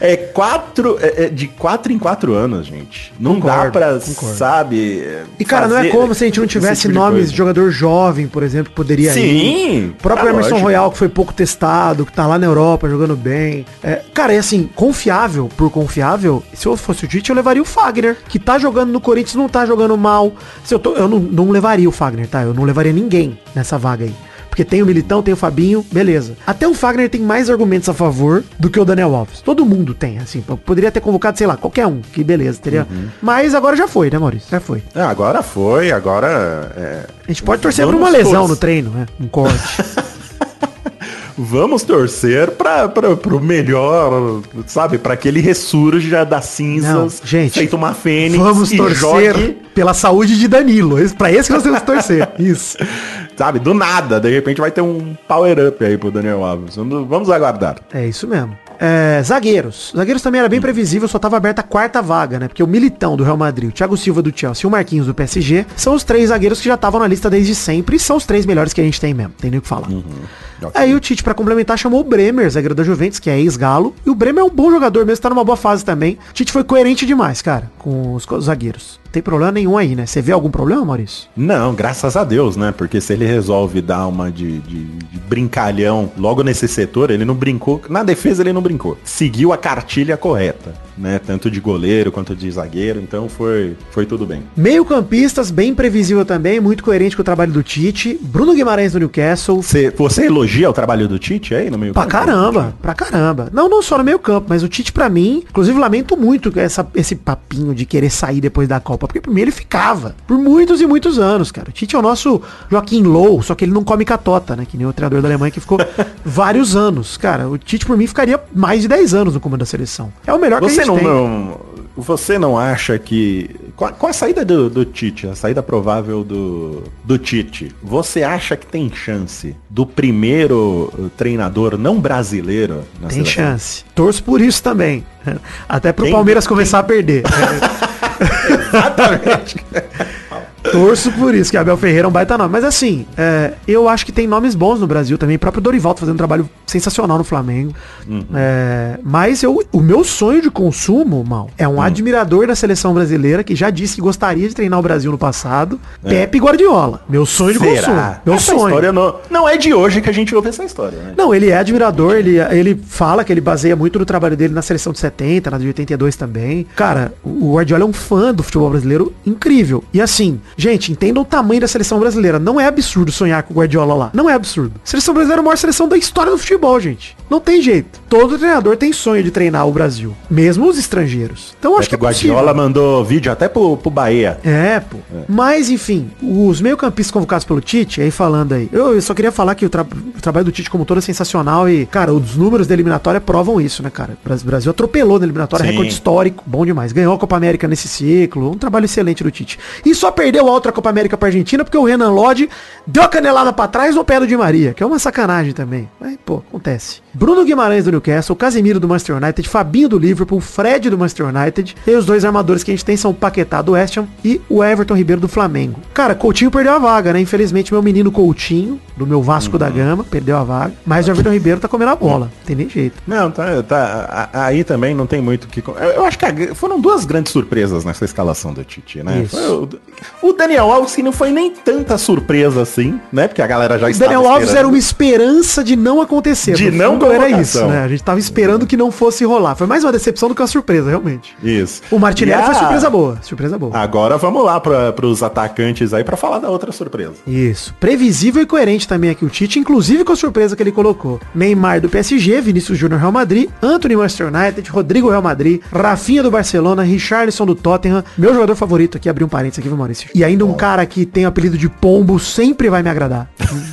É quatro, é, é de quatro em quatro anos, gente. Não dá Concordo, pra, concordo. sabe... E cara, não é como se a gente não esse tivesse tipo de nomes coisa. de jogador jovem, por exemplo, que poderia ir. Sim, O próprio é Emerson lógico. Royal, que foi pouco testado, que tá lá na Europa jogando bem. É, cara, é assim, confiável por confiável. Se eu fosse o Tite, eu levaria o Fagner, que tá jogando no Corinthians, não tá jogando mal. Se eu, tô, eu não, não levaria o Fagner, tá? Eu não levaria ninguém nessa vaga aí. Porque tem o Militão, tem o Fabinho, beleza. Até o Fagner tem mais argumentos a favor do que o Daniel Alves. Todo mundo tem, assim. Poderia ter convocado, sei lá, qualquer um, que beleza, teria. Uhum. Mas agora já foi, né, Maurício? Já foi. Ah, agora foi, agora é, A gente pode torcer por uma lesão no treino, né? Um corte. (laughs) vamos torcer para pro melhor, sabe, para que ele ressurja das cinzas, Não, gente, feito uma fênix Vamos torcer jogue, pela saúde de Danilo. Pra esse que nós temos que torcer. (laughs) Isso. Sabe, do nada, de repente vai ter um power up aí pro Daniel Alves. Vamos, aguardar. É isso mesmo. É, zagueiros. Zagueiros também era bem previsível, só tava aberta a quarta vaga, né? Porque o Militão do Real Madrid, o Thiago Silva do Chelsea e o Marquinhos do PSG são os três zagueiros que já estavam na lista desde sempre e são os três melhores que a gente tem mesmo. Tem nem o que falar. Ok. Aí o Tite, pra complementar, chamou o Bremer, zagueiro da Juventus, que é ex-galo. E o Bremer é um bom jogador mesmo, tá numa boa fase também. O Tite foi coerente demais, cara, com os zagueiros. Tem problema nenhum aí, né? Você vê algum problema, Maurício? Não, graças a Deus, né? Porque se ele resolve dar uma de, de- de brincalhão logo nesse setor, ele não brincou. Na defesa ele não brincou. Seguiu a cartilha correta, né? Tanto de goleiro quanto de zagueiro, então foi, foi tudo bem. Meio campistas, bem previsível também, muito coerente com o trabalho do Tite. Bruno Guimarães do Newcastle. Você, você elogia o trabalho do Tite aí no meio Pra campo? caramba, pra caramba. Não, não só no meio campo, mas o Tite pra mim, inclusive lamento muito essa, esse papinho de querer sair depois da Copa, porque primeiro ele ficava por muitos e muitos anos, cara. O Tite é o nosso Joaquim Low, só que ele não come catota, né? Que nem o treinador da Alemanha que ficou (laughs) vários anos. Cara, o Tite por mim ficaria mais de 10 anos no comando da seleção. É o melhor que a Você gente não, não- você não acha que com a, com a saída do, do Tite, a saída provável do, do Tite, você acha que tem chance do primeiro treinador não brasileiro na Tem seleção? chance. Torço por isso também. (laughs) Até pro Quem- Palmeiras começar a perder. (laughs) Exatamente. Torço por isso, que Abel Ferreira é um baita nome. Mas assim, é, eu acho que tem nomes bons no Brasil também. O próprio Dorival tá fazendo um trabalho sensacional no Flamengo. É, mas eu, o meu sonho de consumo, mal, é um admirador da seleção brasileira que já disse que gostaria de treinar o Brasil no passado. Pepe Guardiola. Meu sonho de consumo. Meu Essa sonho. história não, não é de hoje que a gente ouve essa história, né? Não, ele é admirador, ele, ele fala que ele baseia muito no trabalho dele na seleção de 70, na de 82 também. Cara, o Guardiola é um fã do futebol brasileiro incrível. E assim, Gente, entendam o tamanho da seleção brasileira. Não é absurdo sonhar com o Guardiola lá. Não é absurdo. A seleção brasileira é a maior seleção da história do futebol, gente. Não tem jeito. Todo treinador tem sonho de treinar o Brasil. Mesmo os estrangeiros. Então É acho que que o é possível. Guardiola mandou vídeo até pro, pro Bahia. É, pô. Mas, enfim, os meio-campistas convocados pelo Tite, aí falando aí, eu, eu só queria falar que o, tra- o trabalho do Tite como todo é sensacional e, cara, os números da eliminatória provam isso, né, cara? O Bras- Brasil atropelou na eliminatória, Sim. recorde histórico, bom demais. Ganhou a Copa América nesse ciclo, um trabalho excelente do Tite. E só perdeu a outra Copa América pra Argentina porque o Renan Lodge deu a canelada pra trás no pé do Di Maria, que é uma sacanagem também. Mas, pô, acontece. Bruno Guimarães do Newcastle, Casemiro do Manchester United, Fabinho do Liverpool, Fred do Manchester United. E os dois armadores que a gente tem são o Paquetá do West Ham e o Everton Ribeiro do Flamengo. Cara, Coutinho perdeu a vaga, né? Infelizmente, meu menino Coutinho, do meu Vasco da Gama, perdeu a vaga. Mas o Everton Ribeiro tá comendo a bola. Não tem nem jeito. Não, tá, tá. Aí também não tem muito o que. Eu, acho que foram duas grandes surpresas nessa escalação do Tite, né? Foi o, o Daniel Alves, que não foi nem tanta surpresa assim, né? Porque a galera já O estava Daniel Alves esperando. era uma esperança de não acontecer. De não fundo, era isso, né? A gente tava esperando que não fosse rolar. Foi mais uma decepção do que uma surpresa, realmente. Isso. O Martinelli a- foi surpresa boa. Surpresa boa. Agora vamos lá para os atacantes aí pra falar da outra surpresa. Isso. Previsível e coerente também aqui o Tite, inclusive com a surpresa que ele colocou. Neymar do PSG, Vinícius Júnior Real Madrid, Anthony Manchester United, Rodrigo Real Madrid, Rafinha do Barcelona, Richarlison do Tottenham, meu jogador favorito aqui, abri um parênteses aqui, viu, Maurício? E ainda um cara que tem o apelido de Pombo sempre vai me agradar. (laughs)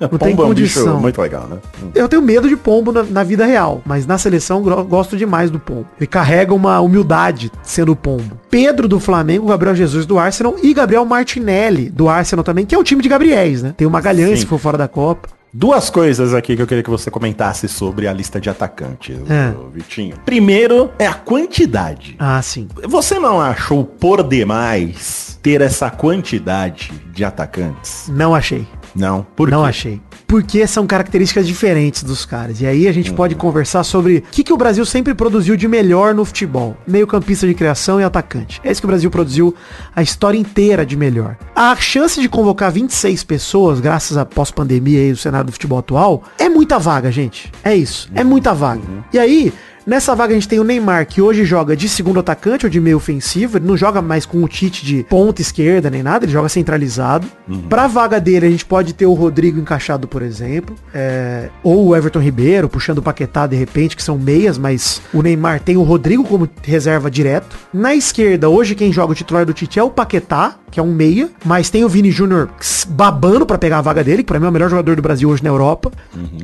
Não tem Pombo é um bicho condição. muito legal, né? Eu tenho medo de pombo na, na vida real, mas na seleção gosto demais do pombo. Ele carrega uma humildade sendo pombo. Pedro do Flamengo, Gabriel Jesus do Arsenal e Gabriel Martinelli do Arsenal também, que é o time de Gabriéis, né? Tem o Magalhães Sim. que foi fora da Copa. Duas coisas aqui que eu queria que você comentasse sobre a lista de atacantes, É. Vitinho. Primeiro é a quantidade. Ah, sim. Você não achou por demais ter essa quantidade de atacantes? Não achei. Não. Por não quê? achei. Porque são características diferentes dos caras. E aí a gente pode conversar sobre o que, que o Brasil sempre produziu de melhor no futebol. Meio campista de criação e atacante. É isso que o Brasil produziu a história inteira de melhor. A chance de convocar 26 pessoas, graças à pós-pandemia e o cenário do futebol atual, é muita vaga, gente. É isso. É muita vaga. E aí, Nessa vaga a gente tem o Neymar, que hoje joga de segundo atacante ou de meio ofensivo. Ele não joga mais com o Tite de ponta esquerda nem nada, ele joga centralizado. Pra vaga dele a gente pode ter o Rodrigo encaixado, por exemplo. é, ou o Everton Ribeiro, puxando o Paquetá de repente, que são meias, mas o Neymar tem o Rodrigo como reserva direto. Na esquerda, hoje quem joga o titular do Tite é o Paquetá, que é um meia, mas tem o Vini Júnior babando pra pegar a vaga dele, que pra mim é o melhor jogador do Brasil hoje na Europa.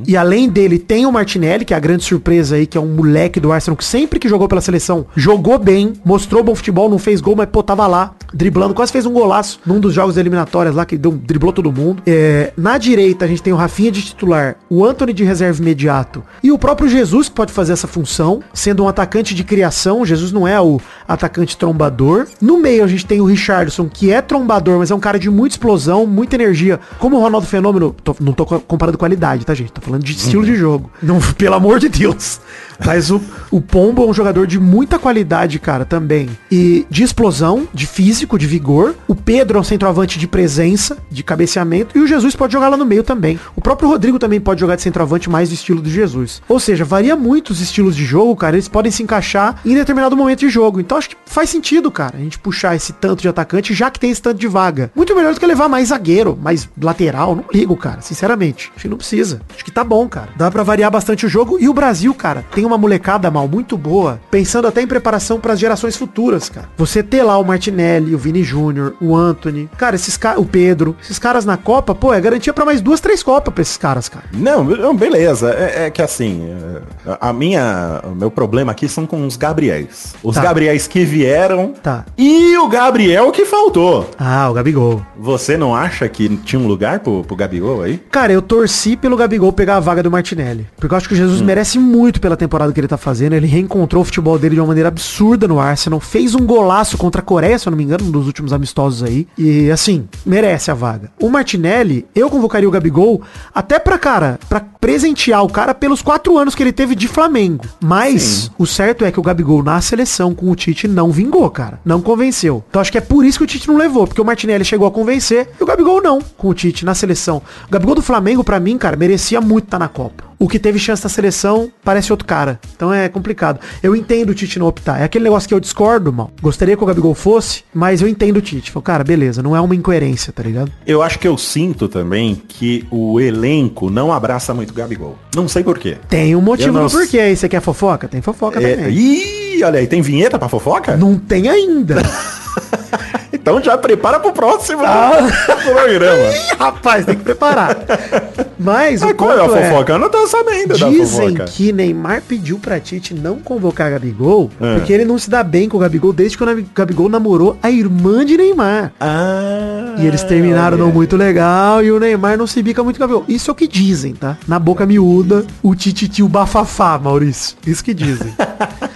E além dele tem o Martinelli, que é a grande surpresa aí, que é um moleque do Arsenal que sempre que jogou pela seleção, jogou bem, mostrou bom futebol, não fez gol, mas pô, tava lá, driblando, quase fez um golaço num dos jogos eliminatórios lá, que deu, driblou todo mundo. É, na direita a gente tem o Rafinha de titular, o Anthony de reserva imediato e o próprio Jesus que pode fazer essa função, sendo um atacante de criação, Jesus não é o atacante trombador. No meio a gente tem o Richardson, que é trombador, mas é um cara de muita explosão, muita energia. Como o Ronaldo Fenômeno, tô- não tô co- comparando qualidade, tá, gente? Tô falando de estilo de jogo. Não, pelo amor de Deus. Mas o, o Pombo é um jogador de muita qualidade, cara, também. E de explosão, de físico, de vigor. O Pedro é um centroavante de presença, de cabeceamento. E o Jesus pode jogar lá no meio também. O próprio Rodrigo também pode jogar de centroavante mais do estilo do Jesus. Ou seja, varia muito os estilos de jogo, cara. Eles podem se encaixar em determinado momento de jogo. Então acho que faz sentido, cara, a gente puxar esse tanto de atacante, já que tem esse tanto de vaga. Muito melhor do que levar mais zagueiro, mais lateral. Não ligo, cara, sinceramente. Acho que não precisa. Acho que tá bom, cara. Dá pra variar bastante o jogo. E o Brasil, cara, tem uma molecada mal muito boa, pensando até em preparação para as gerações futuras, cara. Você ter lá o Martinelli, o Vini Júnior, o Anthony, cara, esses caras, o Pedro, esses caras na Copa, pô, é garantia pra mais duas, três Copas pra esses caras, cara. Não, beleza. É, é que assim, é, a minha, o meu problema aqui são com os Gabriéis. Os Tá. Gabriéis que vieram Tá. e o Gabriel que faltou. Ah, o Gabigol. Você não acha que tinha um lugar pro, pro Gabigol aí? Cara, eu torci pelo Gabigol pegar a vaga do Martinelli. Porque eu acho que o Jesus merece muito pela temporada que ele tá fazendo. Ele reencontrou o futebol dele de uma maneira absurda no Arsenal. Fez um golaço contra a Coreia, se eu não me engano, um dos últimos amistosos aí. E assim, merece a vaga. O Martinelli, eu convocaria o Gabigol até pra, cara, pra presentear o cara pelos quatro anos que ele teve de Flamengo. Mas o certo é que o Gabigol na seleção com o Tite não vingou, cara. Não convenceu. Então acho que é por isso que o Tite não levou. Porque o Martinelli chegou a convencer e o Gabigol não, com o Tite na seleção. O Gabigol do Flamengo, pra mim, cara, merecia muito estar na Copa. O que teve chance na seleção parece outro cara. Então é complicado. Eu entendo o Tite não optar. É aquele negócio que eu discordo, mal. Gostaria que o Gabigol fosse, mas eu entendo o Tite. Falei, cara, beleza, não é uma incoerência, tá ligado? Eu acho que eu sinto também que o elenco não abraça muito o Gabigol. Não sei porquê. Tem um motivo não do porquê aí. Você quer fofoca? Tem fofoca É, também. ih, olha aí, tem vinheta pra fofoca? Não tem ainda. (laughs) (laughs) Então já prepara pro próximo Ah. (laughs) programa. Ih, rapaz, tem que preparar. Mas o Mas qual é a é, fofoca? Eu não tô sabendo Dizem que Neymar pediu pra Tite não convocar Gabigol, É. porque ele não se dá bem com o Gabigol desde que o Gabigol namorou a irmã de Neymar. Ah, E eles terminaram olha. não muito legal e o Neymar não se bica muito com o Gabigol. Isso é o que dizem, tá? Na boca miúda, o tititi, o bafafá, Maurício. Isso que dizem. (laughs)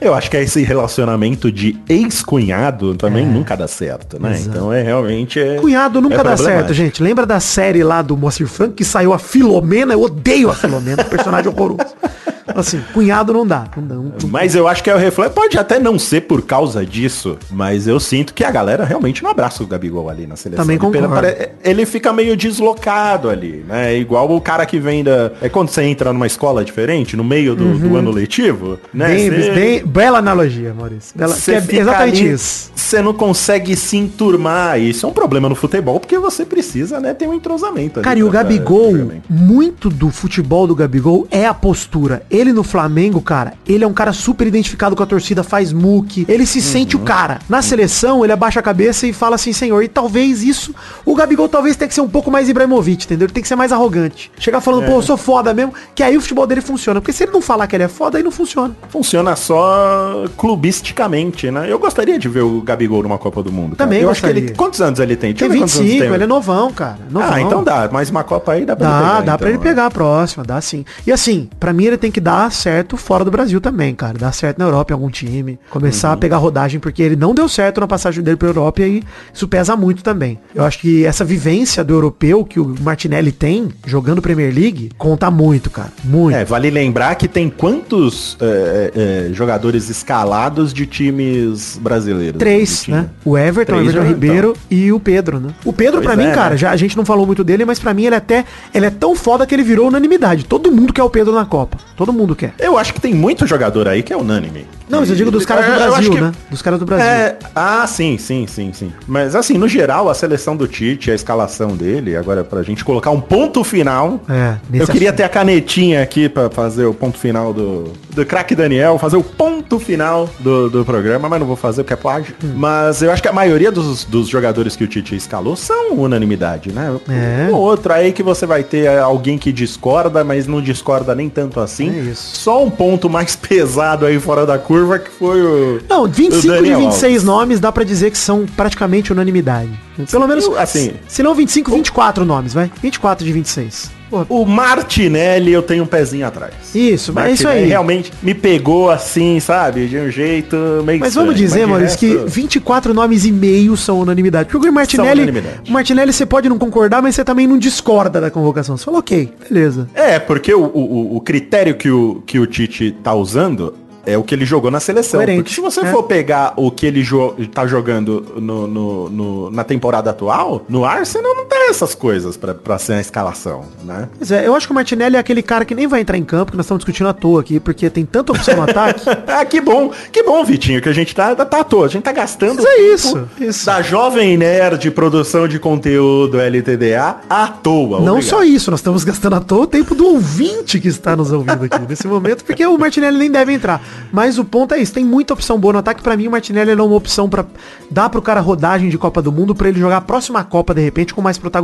Eu acho que esse relacionamento de ex-cunhado também É. nunca dá certo, né? Exato. Então é realmente... É, Cunhado nunca é dá certo, gente. Lembra da série lá do Moacir Franco que saiu a Filomena? Eu odeio a Filomena, personagem horroroso. (laughs) Assim, cunhado não dá. Não dá não- Mas eu acho que é o reflexo. Pode até não ser por causa disso, mas eu sinto que a galera realmente não abraça o Gabigol ali na seleção. Também Ele concordo. Ele fica meio deslocado ali, né? Igual o cara que vem da. É quando você entra numa escola diferente, no meio do, do ano letivo, né? Bem, Você- bem- bela analogia, Maurício. Bela, é exatamente ali, isso. Você não consegue se enturmar. Isso é um problema no futebol, porque você precisa, né, ter um entrosamento. ali Cara, e o Gabigol, muito do futebol do Gabigol é a postura. Ele no Flamengo, cara, ele é um cara super identificado com a torcida, faz muque, ele se sente Uhum. o cara. Na seleção, ele abaixa a cabeça e fala assim, senhor, e talvez isso, o Gabigol talvez tenha que ser um pouco mais Ibrahimovic, entendeu? Ele tem que ser mais arrogante. Chegar falando, É. pô, eu sou foda mesmo, que aí o futebol dele funciona. Porque se ele não falar que ele é foda, aí não funciona. Funciona só clubisticamente, né? Eu gostaria de ver o Gabigol numa Copa do Mundo. cara. Também eu acho que ele. gostaria. Quantos anos ele tem? Deixa Tem eu ver quantos anos 25, ele é novão, cara. Novão. Ah, então dá. Mais uma Copa aí dá pra Dá, ele pegar. dá pra ele então, né? pegar a próxima, dá sim. E assim, pra mim ele tem que dar certo fora do Brasil também, cara. Dar certo na Europa em algum time. Começar a Uhum. pegar rodagem, porque ele não deu certo na passagem dele pra Europa e isso pesa muito também. Eu acho que essa vivência do europeu que o Martinelli tem, jogando Premier League, conta muito, cara. Muito. É, vale lembrar que tem quantos é, é, é, jogadores escalados de times brasileiros? Três, time? né? O Everton, o Três Everton já, Ribeiro e o Pedro, né? O Pedro, pra mim, é, cara, né? já, a gente não falou muito dele, mas pra mim ele até ele é tão foda que ele virou unanimidade. Todo mundo quer o Pedro na Copa. Todo mundo quer. Eu acho que tem muito jogador aí que é unânime. Não, mas eu digo dos caras do É, Brasil, que- né? Dos caras do Brasil. É, ah, sim, sim, sim, sim. Mas assim, no geral, a seleção do Tite, a escalação dele, agora pra gente colocar um ponto final. É, nesse eu queria assunto. ter a canetinha aqui pra fazer o ponto final do, do craque Daniel, fazer o ponto final do, do programa, mas não vou fazer porque é plágio. Hum. Mas eu acho que a maioria dos, dos jogadores que o Tite escalou são unanimidade, né? É. Um ou outro aí que você vai ter alguém que discorda, mas não discorda nem tanto assim. É isso. Só um ponto mais (laughs) pesado aí fora da curva que foi o. Não, 25 de Daniel 26 Alves. nomes dá pra dizer que são praticamente unanimidade. Pelo menos, eu, assim- se não 25, 24 nomes, vai. 24 de 26. Porra, O Martinelli eu tenho um pezinho atrás. Isso, mas é isso aí. realmente me pegou assim, sabe? De um jeito meio Mas vamos dizer, de Maurício, que resto- 24 nomes e meio são unanimidade. Porque o Martinelli, unanimidade. o Martinelli você pode não concordar, mas você também não discorda da convocação. Você fala, ok, beleza. É, porque o, o, o critério que o, que o Tite tá usando é o que ele jogou na seleção. Coerente, Porque se você é. for pegar o que ele jo tá jogando no, no- no- na temporada atual, no Arsenal não essas coisas pra, pra ser a escalação, né? Pois é, eu acho que o Martinelli é aquele cara que nem vai entrar em campo, que nós estamos discutindo à toa aqui, porque tem tanta opção no ataque. (laughs) ah, que bom, que bom, Vitinho, que a gente tá, tá à toa. A gente tá gastando Mas é tempo isso, isso. da Jovem Nerd Produção de Conteúdo LTDA à toa. Não Obrigado. só isso, nós estamos gastando à toa o tempo do ouvinte que está nos ouvindo aqui nesse momento, porque o Martinelli nem deve entrar. Mas o ponto é isso, tem muita opção boa no ataque. Pra mim, o Martinelli é uma opção pra dar pro cara rodagem de Copa do Mundo pra ele jogar a próxima Copa, de repente, com mais protagonismo.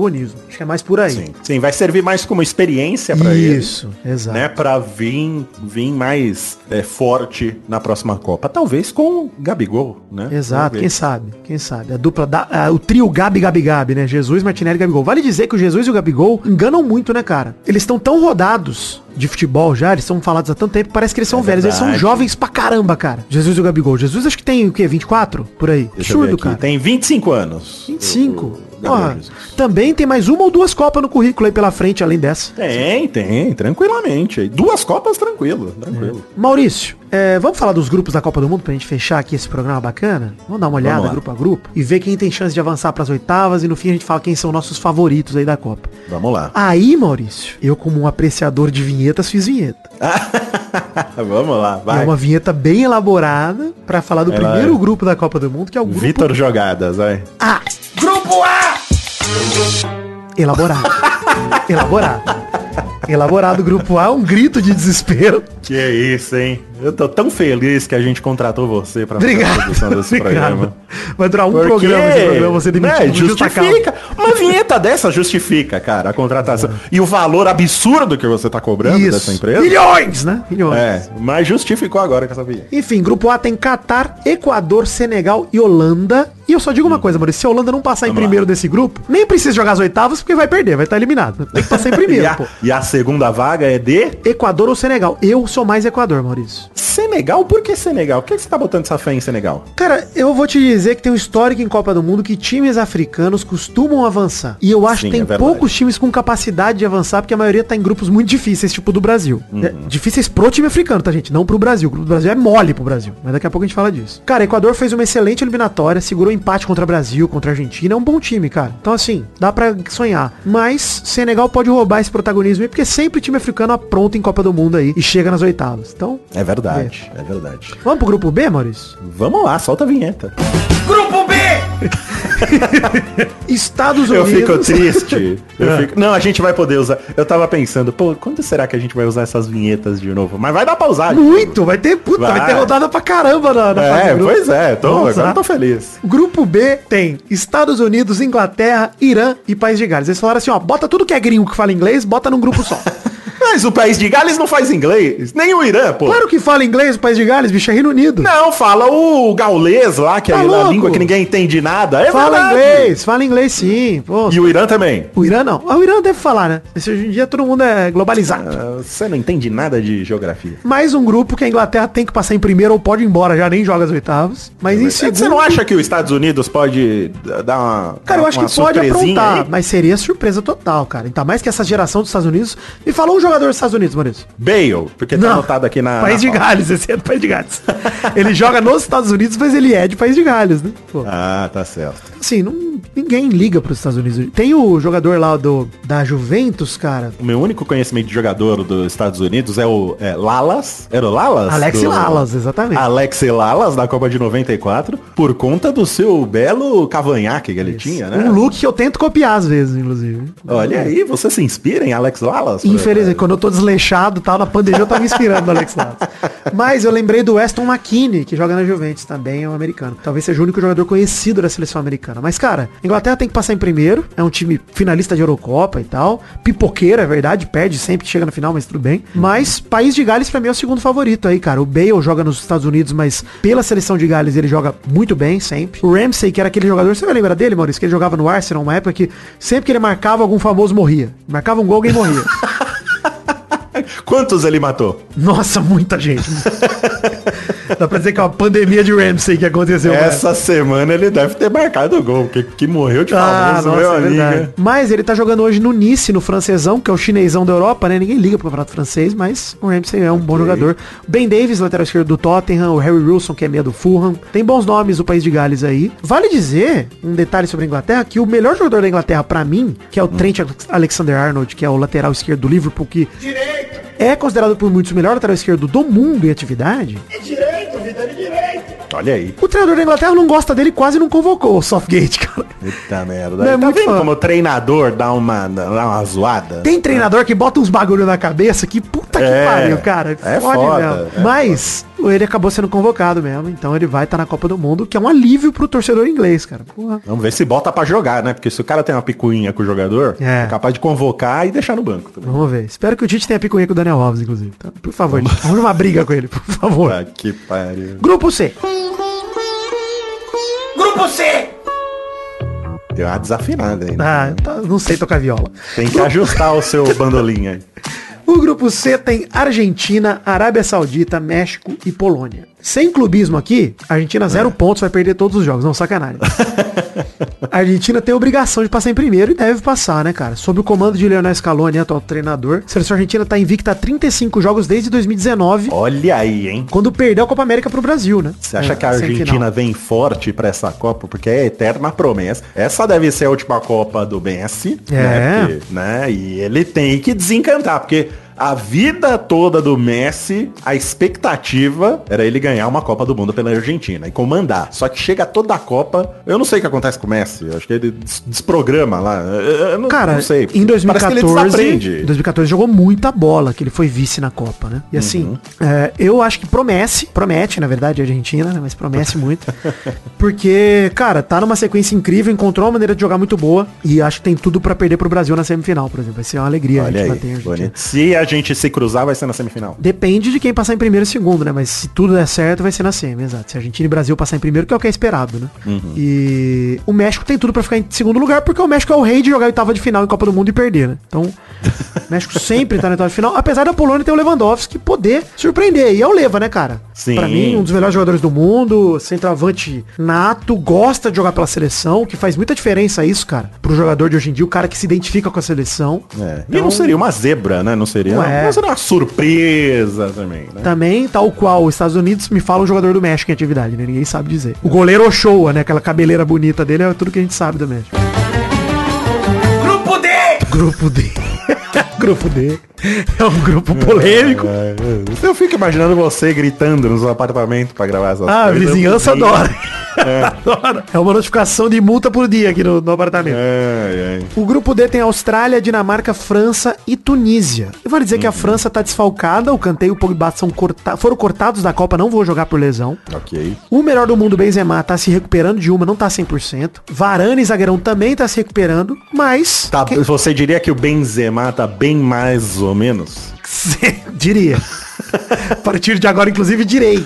Acho que é mais por aí. Sim, sim, vai servir mais como experiência pra ele. Isso, exato. Né, pra vir, vir mais é, forte na próxima Copa. Talvez com o Gabigol, né? Exato, Vamos quem sabe, quem sabe. A dupla, da, a- o trio Gabi, Gabi, Gabi, né? Jesus, Martinelli e Gabigol. Vale dizer que o Jesus e o Gabigol enganam muito, né, cara? Eles estão tão rodados de futebol já, eles são falados há tanto tempo, parece que eles são É velhos. Eles são verdade. jovens pra caramba, cara. Jesus e o Gabigol. Jesus acho que tem o quê? 24? Por aí. Deixa Absurdo, cara. Tem 25 anos. 25. Porra, também tem mais uma ou duas Copas no currículo aí pela frente, além dessa. Tem, tem, tranquilamente. Duas Copas, tranquilo, tranquilo. Maurício, é, vamos falar dos grupos da Copa do Mundo pra gente fechar aqui esse programa bacana? Vamos dar uma olhada grupo a grupo e ver quem tem chance de avançar pras oitavas e no fim a gente fala quem são nossos favoritos aí da Copa. Vamos lá. Aí, Maurício, eu como um apreciador de vinhetas fiz vinheta. (laughs) Vamos lá, É vai. uma vinheta bem elaborada pra falar do Ela primeiro é. grupo da Copa do Mundo, que é o grupo Vitor Jogadas, vai. A. Grupo A! Elaborado. Elaborado. Elaborado grupo A, um grito de desespero. Que isso, hein? Eu tô tão feliz que a gente contratou você pra Obrigado. produção desse programa. Obrigado. Vai durar um Porque, programa esse programa, você demitido né, justa causa. justifica. Uma vinheta dessa justifica, cara, a contratação. E o valor absurdo que você tá cobrando dessa empresa. Milhões, né? Milhões. É, mas justificou agora com essa vinheta. Enfim, grupo A tem Catar, Equador, Senegal e Holanda. E eu só digo uma coisa, Maurício, se a Holanda não passar em Vamos primeiro desse grupo, nem precisa jogar as oitavas porque vai perder, vai estar eliminado. Tem que passar em primeiro, (laughs) pô. E a segunda vaga é de Equador ou Senegal? Eu sou mais Equador, Maurício. Senegal. Por que Senegal? Por que você tá botando essa fé em Senegal? Cara, eu vou te dizer que tem um histórico em Copa do Mundo que times africanos costumam avançar. E eu acho Sim, que tem é poucos times com capacidade de avançar, porque a maioria tá em grupos muito difíceis, tipo do Brasil. Uhum. É, difíceis pro time africano, tá, gente? Não pro Brasil. O grupo do Brasil é mole pro Brasil. Mas daqui a pouco a gente fala disso. Cara, Equador fez uma excelente eliminatória, segurou empate contra o Brasil, contra a Argentina. É um bom time, cara. Então, assim, dá pra sonhar. Mas Senegal pode roubar esse protagonismo aí, porque sempre o time africano apronta em Copa do Mundo aí e chega nas oitavas. Então, É verdade, é, verdade. vamos pro grupo B, Maurício? Vamos lá, solta a vinheta. Grupo B! (laughs) Estados Eu Unidos. fico triste. Eu É. (laughs) fico- Não, a gente vai poder usar. Eu tava pensando, pô, quando será que a gente vai usar essas vinhetas de novo? Mas vai dar pra usar. Muito, vai ter, puta, vai, Vai. ter rodada pra caramba na, na É, pois é, tô, Vamos agora eu tô feliz. Grupo B tem Estados Unidos, Inglaterra, Irã e País de Gales. Eles falaram assim, ó, bota tudo que é gringo que fala inglês, bota num grupo só. (laughs) Mas o país de Gales não faz inglês, nem o Irã, pô. claro que fala inglês o País de Gales, bicho, é Reino Unido. Não, fala o gaulês lá, que Tá é a língua que ninguém entende nada. É fala verdade. inglês, fala inglês sim. Pô, E o Irã também. o Irã não. Ah, O Irã deve falar, né? Esse, hoje em dia todo mundo é globalizado. Ah, Você não entende nada de geografia. Mais um grupo que a Inglaterra tem que passar em primeiro ou pode ir embora, já nem joga as oitavas. Mas em segundo... Você não acha que os Estados Unidos pode dar uma Cara, eu acho que pode aprontar, aí? mas seria surpresa total, cara. Ainda mais que essa geração dos Estados Unidos. Me falou um jogador dos Estados Unidos, Maurício. Bale, porque tá anotado aqui na... País na de pauta. Gales, esse é do País de Gales. ele joga nos Estados Unidos, mas ele é de País de Gales, né? Pô, Ah, tá certo. assim, não, ninguém liga pros Estados Unidos. Tem o jogador lá do, da Juventus, cara. O meu único conhecimento de jogador dos Estados Unidos é o é, Lalas. Era o Lalas? Alex Do- Lalas, exatamente. Alex Lalas, da Copa de 94, por conta do seu belo cavanhaque que ele tinha, né? Um look que eu tento copiar às vezes, inclusive. Olha aí, você se inspira em Alex Lalas? Infelizmente, quando eu tô desleixado tal, na pandemia eu tava me inspirando no Alex Lalas. Mas eu lembrei do Weston McKinney, que joga na Juventus, também é um americano. Talvez seja o único jogador conhecido da seleção americana. Mas, cara, Inglaterra tem que passar em primeiro. É um time finalista de Eurocopa e tal. Pipoqueiro, é verdade, perde sempre chega na final, mas tudo bem. Mas País de Gales, pra mim, é o segundo favorito aí, cara. O Bale joga nos Estados Unidos, mas pela seleção de Gales ele joga muito bem, sempre. O Ramsey, que era aquele jogador, você vai lembrar dele, Maurício? Que ele jogava no Arsenal, uma época que sempre que ele marcava, algum famoso morria. Marcava um gol, alguém morria. (laughs) Quantos ele matou? Nossa, muita gente. (laughs) Dá pra dizer que é uma pandemia de Ramsey que aconteceu. né? Essa semana ele deve ter marcado o gol, porque que morreu de Ah, famoso, nossa, meu é amigo. verdade. Mas ele tá jogando hoje no Nice, no francesão, que é o chinesão da Europa, né? Ninguém liga pro campeonato francês, mas o Ramsey é um bom jogador. Ben Davis, lateral esquerdo do Tottenham, o Harry Wilson, que é meia do Fulham. Tem bons nomes o país de Gales aí. Vale dizer, um detalhe sobre a Inglaterra, que o melhor jogador da Inglaterra, pra mim, que é o Trent Alexander-Arnold, que é o lateral esquerdo do Liverpool, que é considerado por muitos o melhor lateral esquerdo do mundo em atividade. Olha aí. O treinador da Inglaterra não gosta dele, quase não convocou o Southgate, cara. Puta merda. Não é tá muito vendo fã. como o treinador dá uma, dá uma zoada? Tem treinador que bota uns bagulho na cabeça que puta que É, pariu, cara. é Fode foda, mesmo. é Mas ele acabou sendo convocado mesmo, então ele vai estar na Copa do Mundo, que é um alívio pro torcedor inglês, cara. Porra. Vamos ver se bota pra jogar, né? Porque se o cara tem uma picuinha com o jogador, É. é, capaz de convocar e deixar no banco também. Vamos ver. Espero que o Tite tenha picuinha com o Daniel Alves, inclusive. Tá? Por favor, Tite, vamos uma briga com ele, por favor. Puta que pariu. Grupo C. Grupo C! Deu uma desafinada aí. né? Ah, tá- não sei tocar viola. Tem que ajustar o seu (laughs) bandolim aí. O grupo C tem Argentina, Arábia Saudita, México e Polônia. Sem clubismo aqui, a Argentina zero pontos, vai perder todos os jogos. Não, sacanagem. (laughs) A Argentina tem a obrigação de passar em primeiro e deve passar, né, cara? Sob o comando de Leonel Scaloni, atual treinador. A seleção argentina tá invicta a 35 jogos desde 2019, Olha aí, hein? quando perdeu a Copa América pro Brasil, né? Você acha É, que a. Argentina vem forte pra essa Copa? Porque é eterna promessa. Essa deve ser a última Copa do Messi. É. Né? Porque, né? E ele tem que desencantar, porque a vida toda do Messi, a expectativa era ele ganhar uma Copa do Mundo pela Argentina e comandar. Só que chega toda a Copa, eu não sei o que acontece com o Messi. Eu acho que ele des- desprograma lá. Eu- não, Cara, não sei. em Parece que ele 2014, desaprende. em 2014 jogou muita bola, que ele foi vice na Copa, né? E assim, Uhum. é, eu acho que promete, promete, na verdade, a Argentina, né? Mas promete muito. (laughs) porque, cara, tá numa sequência incrível, encontrou uma maneira de jogar muito boa e acho que tem tudo pra perder pro Brasil na semifinal, por exemplo. Vai ser uma alegria a Olha gente aí, bater a Argentina. Se a gente se cruzar, vai ser na semifinal. Depende de quem passar em primeiro e segundo, né? Mas se tudo der certo, vai ser na semi, exato. Se a Argentina e Brasil passar em primeiro, que é o que é esperado, né? Uhum. E o México tem tudo pra ficar em segundo lugar, porque o México é o rei de jogar oitava de final em Copa do Mundo e perder, né? Então, o México (laughs) sempre tá na oitava de final, apesar da Polônia ter o Lewandowski poder surpreender. E é o Leva, né, cara? Sim. Pra mim, um dos melhores jogadores do mundo, centroavante nato, gosta de jogar pela seleção, que faz muita diferença isso, cara. Pro jogador de hoje em dia, o cara que se identifica com a seleção. É. e Então- não seria uma zebra, né? Não seria, Não é. não seria uma surpresa também, né? Também, tal qual os Estados Unidos, me fala um jogador do México em atividade, né? Ninguém sabe dizer. O goleiro Ochoa, né? Aquela cabeleira bonita dele é tudo que a gente sabe do México. Grupo D! Grupo D. (laughs) grupo D. É um grupo polêmico. É, é. Eu fico imaginando você gritando no seu apartamento pra gravar essas Ah, a coisas. vizinhança Sim. adora. adora. É uma notificação de multa por dia aqui no, no apartamento. Ai, ai. O grupo D tem Austrália, Dinamarca, França e Tunísia. Eu vou dizer que a França tá desfalcada, o Kanté e o Pogba são corta foram cortados da Copa, não vou jogar por lesão. Ok. O melhor do mundo, Benzema, tá se recuperando de uma, não tá 100%. Varane, zagueirão, também tá se recuperando, mas... Tá, Você diria que o Benzema tá bem mais ou menos? (laughs) diria. A partir de agora, inclusive, direi.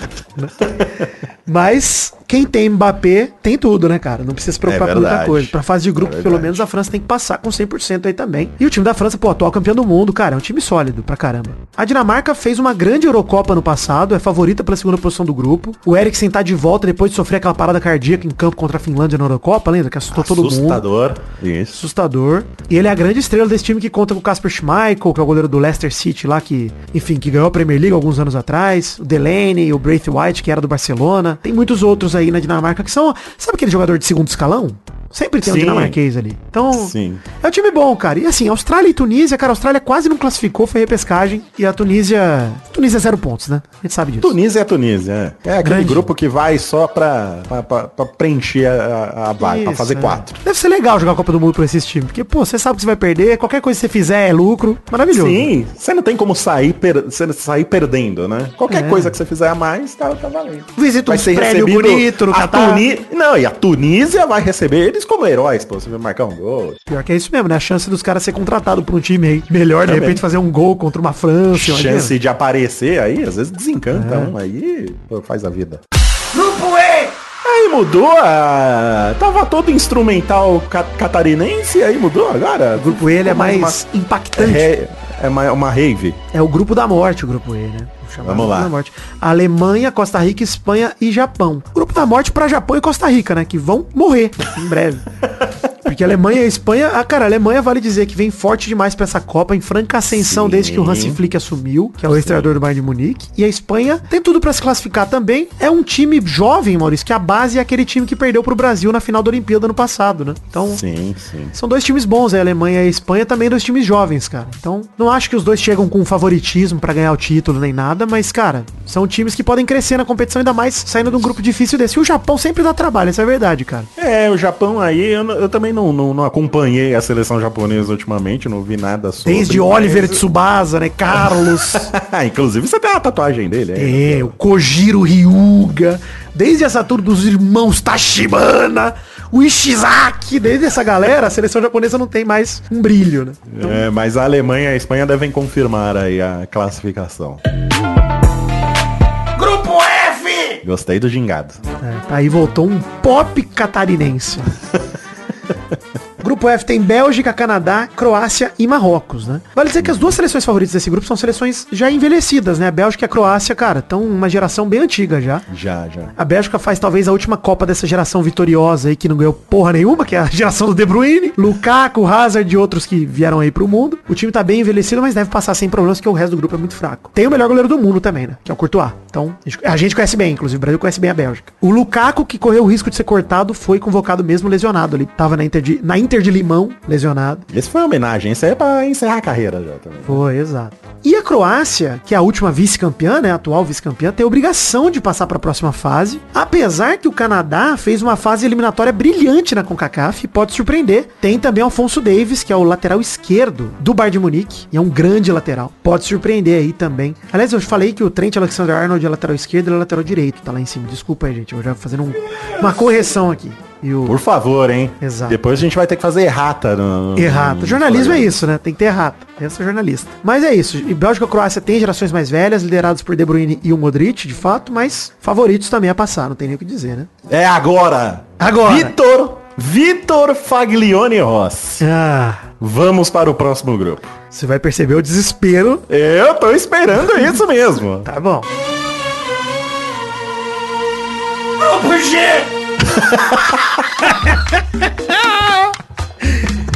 Mas quem tem Mbappé tem tudo, né, cara? Não precisa se preocupar É com muita coisa. Pra fase de grupo, É pelo menos, a França tem que passar com 100% aí também. E o time da França, pô, atual campeão do mundo, cara, é um time sólido pra caramba. A Dinamarca fez uma grande Eurocopa no passado, é favorita pela segunda posição do grupo. O Eriksen tá de volta depois de sofrer aquela parada cardíaca em campo contra a Finlândia na Eurocopa, lembra? Que assustou todo mundo Assustador. Isso. assustador. E ele é a grande estrela desse time que conta com o Casper Schmeichel, que é o goleiro do Leicester City lá, que, enfim, que ganhou a Premier League alguns anos atrás. O Delaney, o Braithwaite, que era do Barcelona. Tem muitos outros aí na Dinamarca que são, sabe aquele jogador de segundo escalão? Sempre tem um Sim. dinamarquês ali. Então, Sim. é um time bom, cara. E assim, Austrália e Tunísia, cara, a Austrália quase não classificou, foi repescagem. E a Tunísia. Tunísia zero pontos, né? A gente sabe disso. Tunísia é Tunísia, é. É aquele Grande. grupo que vai só pra, pra, pra- pra preencher a, a, vaga, pra fazer é. quatro. Deve ser legal jogar a Copa do Mundo por esses times. Porque, pô, você sabe que você vai perder, qualquer coisa que você fizer é lucro. Maravilhoso. Sim, você não tem como sair, per- sair perdendo, né? Qualquer É. coisa que você fizer a mais, tá, tá valendo. Visita prédios recebido bonitos no a Catar. Tuni... Não, e a Tunísia vai receber eles como heróis, pô. Você vai marcar um gol. Pior que é isso mesmo, né? A chance dos caras ser contratado por um time aí melhor, de Também. repente fazer um gol contra uma França. imagina. Chance de aparecer aí, às vezes desencanta É. um aí, pô, faz a vida. Grupo E! Aí mudou a... Tava todo instrumental ca- catarinense, aí mudou agora. O grupo E ele é Ficou mais impactante. É, é uma, uma rave. É o grupo da morte, o grupo E, né? Chamado Vamos lá. Da morte. Alemanha, Costa Rica, Espanha e Japão. Grupo da morte pra Japão e Costa Rica, né? Que vão morrer em breve. (laughs) Porque a Alemanha e a Espanha, ah, cara, a Alemanha vale dizer que vem forte demais pra essa Copa, em franca ascensão Sim. desde que o Hansi Flick assumiu, que é o ex-treinador do Bayern de Munique. E a Espanha tem tudo pra se classificar também. É um time jovem, Maurício, que a base é aquele time que perdeu pro Brasil na final da Olimpíada ano passado, né? Então, Sim, sim. são dois times bons, a Alemanha e a Espanha também dois times jovens, cara. Então, não acho que os dois chegam com favoritismo pra ganhar o título nem nada, mas, cara, são times que podem crescer na competição, ainda mais saindo de um grupo difícil desse. E o Japão sempre dá trabalho, isso é verdade, cara. É, o Japão aí, eu, eu também não, não, não acompanhei a seleção japonesa ultimamente, não vi nada sobre. Desde mas- Oliver Tsubasa, né, Carlos, (laughs) Inclusive você tem a tatuagem dele, é, o Kojiro Ryuga, desde essa turma dos irmãos Tashibana, o Ishizaki, desde essa galera, a seleção japonesa não tem mais um brilho, né? É, mas a Alemanha e a Espanha devem confirmar aí a classificação. Grupo F! Gostei do gingado. É, aí voltou um pop catarinense. (laughs) Grupo F tem Bélgica, Canadá, Croácia e Marrocos, né? Vale dizer que as duas seleções favoritas desse grupo são seleções já envelhecidas, né? A Bélgica e a Croácia, cara, estão uma geração bem antiga já. Já, já. A Bélgica faz talvez a última Copa dessa geração vitoriosa aí, que não ganhou porra nenhuma, que é a (laughs) geração do De Bruyne, Lukaku, Hazard e outros que vieram aí pro mundo. O time tá bem envelhecido, mas deve passar sem problemas, porque o resto do grupo é muito fraco. Tem o melhor goleiro do mundo também, né? Que é o Courtois. Então, a gente- a gente conhece bem, inclusive o Brasil conhece bem a Bélgica. O Lukaku, que correu o risco de ser cortado, foi convocado mesmo lesionado. Ele tava na Inter de, na Inter de Limão, lesionado. Esse foi uma homenagem, isso aí é pra encerrar a carreira já também. Foi, exato. E a Croácia, que é a última vice-campeã, né, a atual vice-campeã, tem a obrigação de passar para a próxima fase, apesar que o Canadá fez uma fase eliminatória brilhante na CONCACAF, pode surpreender. Tem também Alfonso Davis, que é o lateral esquerdo do Bayern de Munique, e é um grande lateral. Pode surpreender aí também. Aliás, eu falei que o Trent Alexander-Arnold é lateral esquerdo, ele é lateral direito, tá lá em cima. Desculpa aí, gente, eu já fazendo um- uma correção aqui. E o... Por favor, hein? Exato. Depois a gente vai ter que fazer errata no. Errata. no- Jornalismo é isso, né? Tem que ter errata. Eu sou jornalista. Mas é isso. E Bélgica e Croácia tem gerações mais velhas, liderados por De Bruyne e o Modric, de fato, mas favoritos também a passar, não tem nem o que dizer, né? É agora. Agora. Vitor. Vitor Faglione Rossi. Ah, Vamos para o próximo grupo. você vai perceber o desespero. Eu tô esperando isso mesmo. Tá bom. Grupo G! (laughs)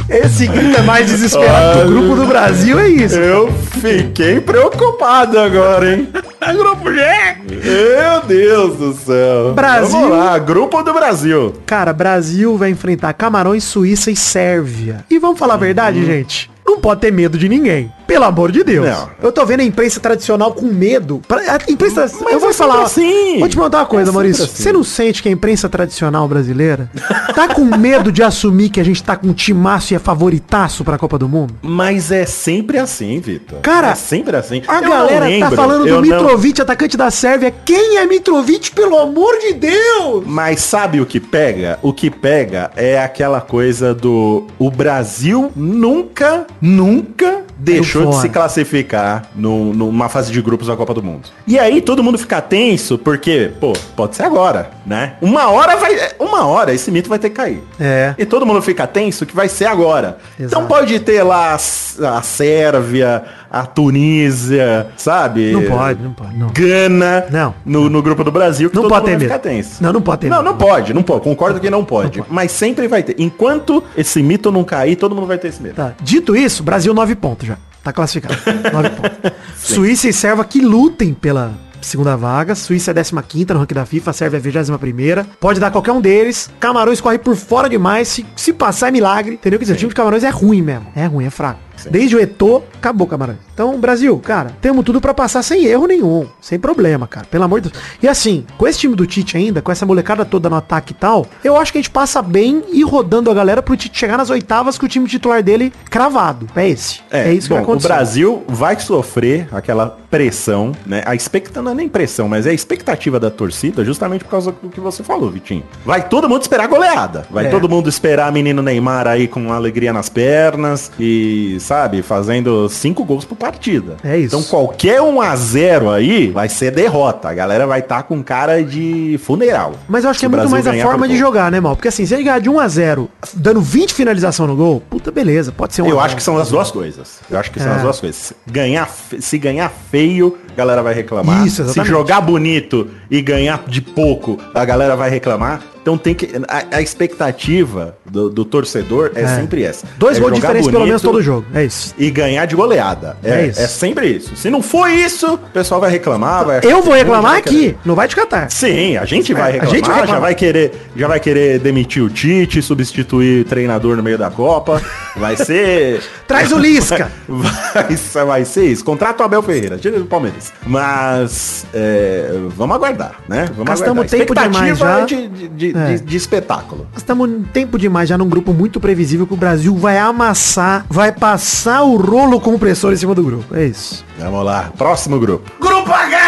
Esse grito é mais desesperado que o grupo do Brasil, é isso. Eu fiquei preocupado agora, hein? (laughs) Grupo G! Meu Deus do céu. Brasil. Vamos lá, grupo do Brasil. Cara, Brasil vai enfrentar Camarões, Suíça e Sérvia. E vamos falar a verdade, gente? Não pode ter medo de ninguém. Pelo amor de Deus. Não. Eu tô vendo a imprensa tradicional com medo. A imprensa. eu vou é falar. assim. Vou te perguntar uma coisa, É Maurício. assim. Você não sente que a imprensa tradicional brasileira tá com medo de assumir que a gente tá com um timaço e é favoritaço pra Copa do Mundo? Mas é sempre assim, Vitor. Cara, é sempre assim. A Eu não galera tá falando do não- Mitrovic, atacante da Sérvia. Quem é Mitrovic, pelo amor de Deus? Mas sabe o que pega? O que pega é aquela coisa do o Brasil nunca, nunca deixou de se classificar no- numa fase de grupos da Copa do Mundo. E aí todo mundo fica tenso porque, pô, pode ser agora, né? Uma hora vai, uma hora esse mito vai ter que cair. É. E todo mundo fica tenso que vai ser agora. Exato. Então pode ter lá a, a Sérvia, a Tunísia, sabe? Não pode, não pode, não. Gana Não. no, no grupo do Brasil que Não pode ter medo. Não, não pode ter Não, medo. não pode, não pode. Concordo que não pode. Mas sempre vai ter. Enquanto esse mito não cair, todo mundo vai ter esse medo. Tá. Dito isso, Brasil 9 pontos já. Tá classificado. 9 (laughs) pontos. Suíça e Sérvia que lutem pela segunda vaga. Suíça é 15 no ranking da FIFA, a Sérvia é 21 Pode dar qualquer um deles. Camarões corre por fora demais. Se, se passar é milagre. Entendeu? Quer dizer, o time de Camarões é ruim mesmo. É ruim, é fraco. Desde o Eto'o, acabou Camarões. Então, Brasil, cara, temos tudo pra passar sem erro nenhum. Sem problema, cara. Pelo amor de Deus. E assim, com esse time do Tite ainda, com essa molecada toda no ataque e tal, eu acho que a gente passa bem e rodando a galera pro Tite chegar nas oitavas com o time titular dele cravado. É esse. É, isso bom, que vai o. Brasil vai sofrer aquela pressão, né? A expectativa não é nem pressão, mas é a expectativa da torcida, justamente por causa do que você falou, Vitinho. Vai todo mundo esperar goleada. Vai É. todo mundo esperar menino Neymar aí com alegria nas pernas e, sabe, fazendo cinco gols por partida. É isso. Então qualquer 1 a 0 aí vai ser derrota. A galera vai estar com cara de funeral. Mas eu acho que Se é muito mais a forma de jogar, né, mal? Porque assim, se ele ganhar de 1 a 0 dando 20 finalização no gol, puta beleza, pode ser um Eu acho que são as duas coisas. Eu acho que são É. as duas coisas. Ganhar, se ganhar feio, a galera vai reclamar. Isso, se exatamente. jogar bonito e ganhar de pouco, a galera vai reclamar. Então tem que. A, a expectativa do, do torcedor é, É. sempre essa. Dois É gols de diferença pelo menos todo jogo. É isso. E ganhar de goleada. É, É isso. é sempre isso. Se não for isso, o pessoal vai reclamar. Vai Eu vou reclamar vai querer- aqui, não vai te catar. Sim, a gente É, vai a reclamar, gente vai reclamar. já vai querer, já vai querer demitir o Tite, substituir o treinador no meio da Copa. Vai ser (laughs) Traz o Lisca. (laughs) Vai, ser- vai ser isso. Contrato o Abel Ferreira, tira do Palmeiras. Mas é, vamos aguardar, né? Vamos Gastamos aguardar. tempo demais já. de, de, de, É. de- de espetáculo. Nós estamos um tempo demais já num grupo muito previsível que o Brasil vai amassar, vai passar o rolo compressor em cima do grupo. É isso. Vamos lá, próximo grupo. Grupo H!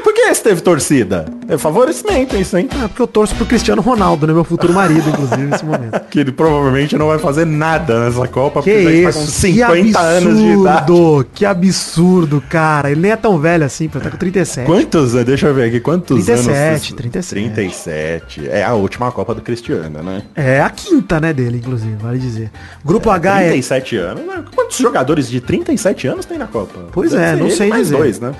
Mas por que você teve torcida? É favorecimento isso, hein? É porque eu torço pro Cristiano Ronaldo, né? Meu futuro marido, inclusive, nesse momento. (laughs) Que ele provavelmente não vai fazer nada nessa Copa, Que porque isso, com que 50 anos de idade. absurdo, que absurdo, cara. Ele nem é tão velho assim, pô, tá com 37. Quantos, deixa eu ver aqui, quantos 37, anos? 37. 37. É a última Copa do Cristiano, né? É a quinta, né, dele, inclusive, vale dizer. Grupo H é... 37 anos. né? Quantos jogadores de 37 anos tem na Copa? Pois Deve é, não sei mais dizer. dois, né?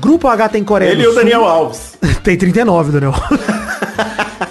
Grupo H tem Coreia Ele do e o Daniel Alves. (laughs) Tem 39, Daniel. (laughs)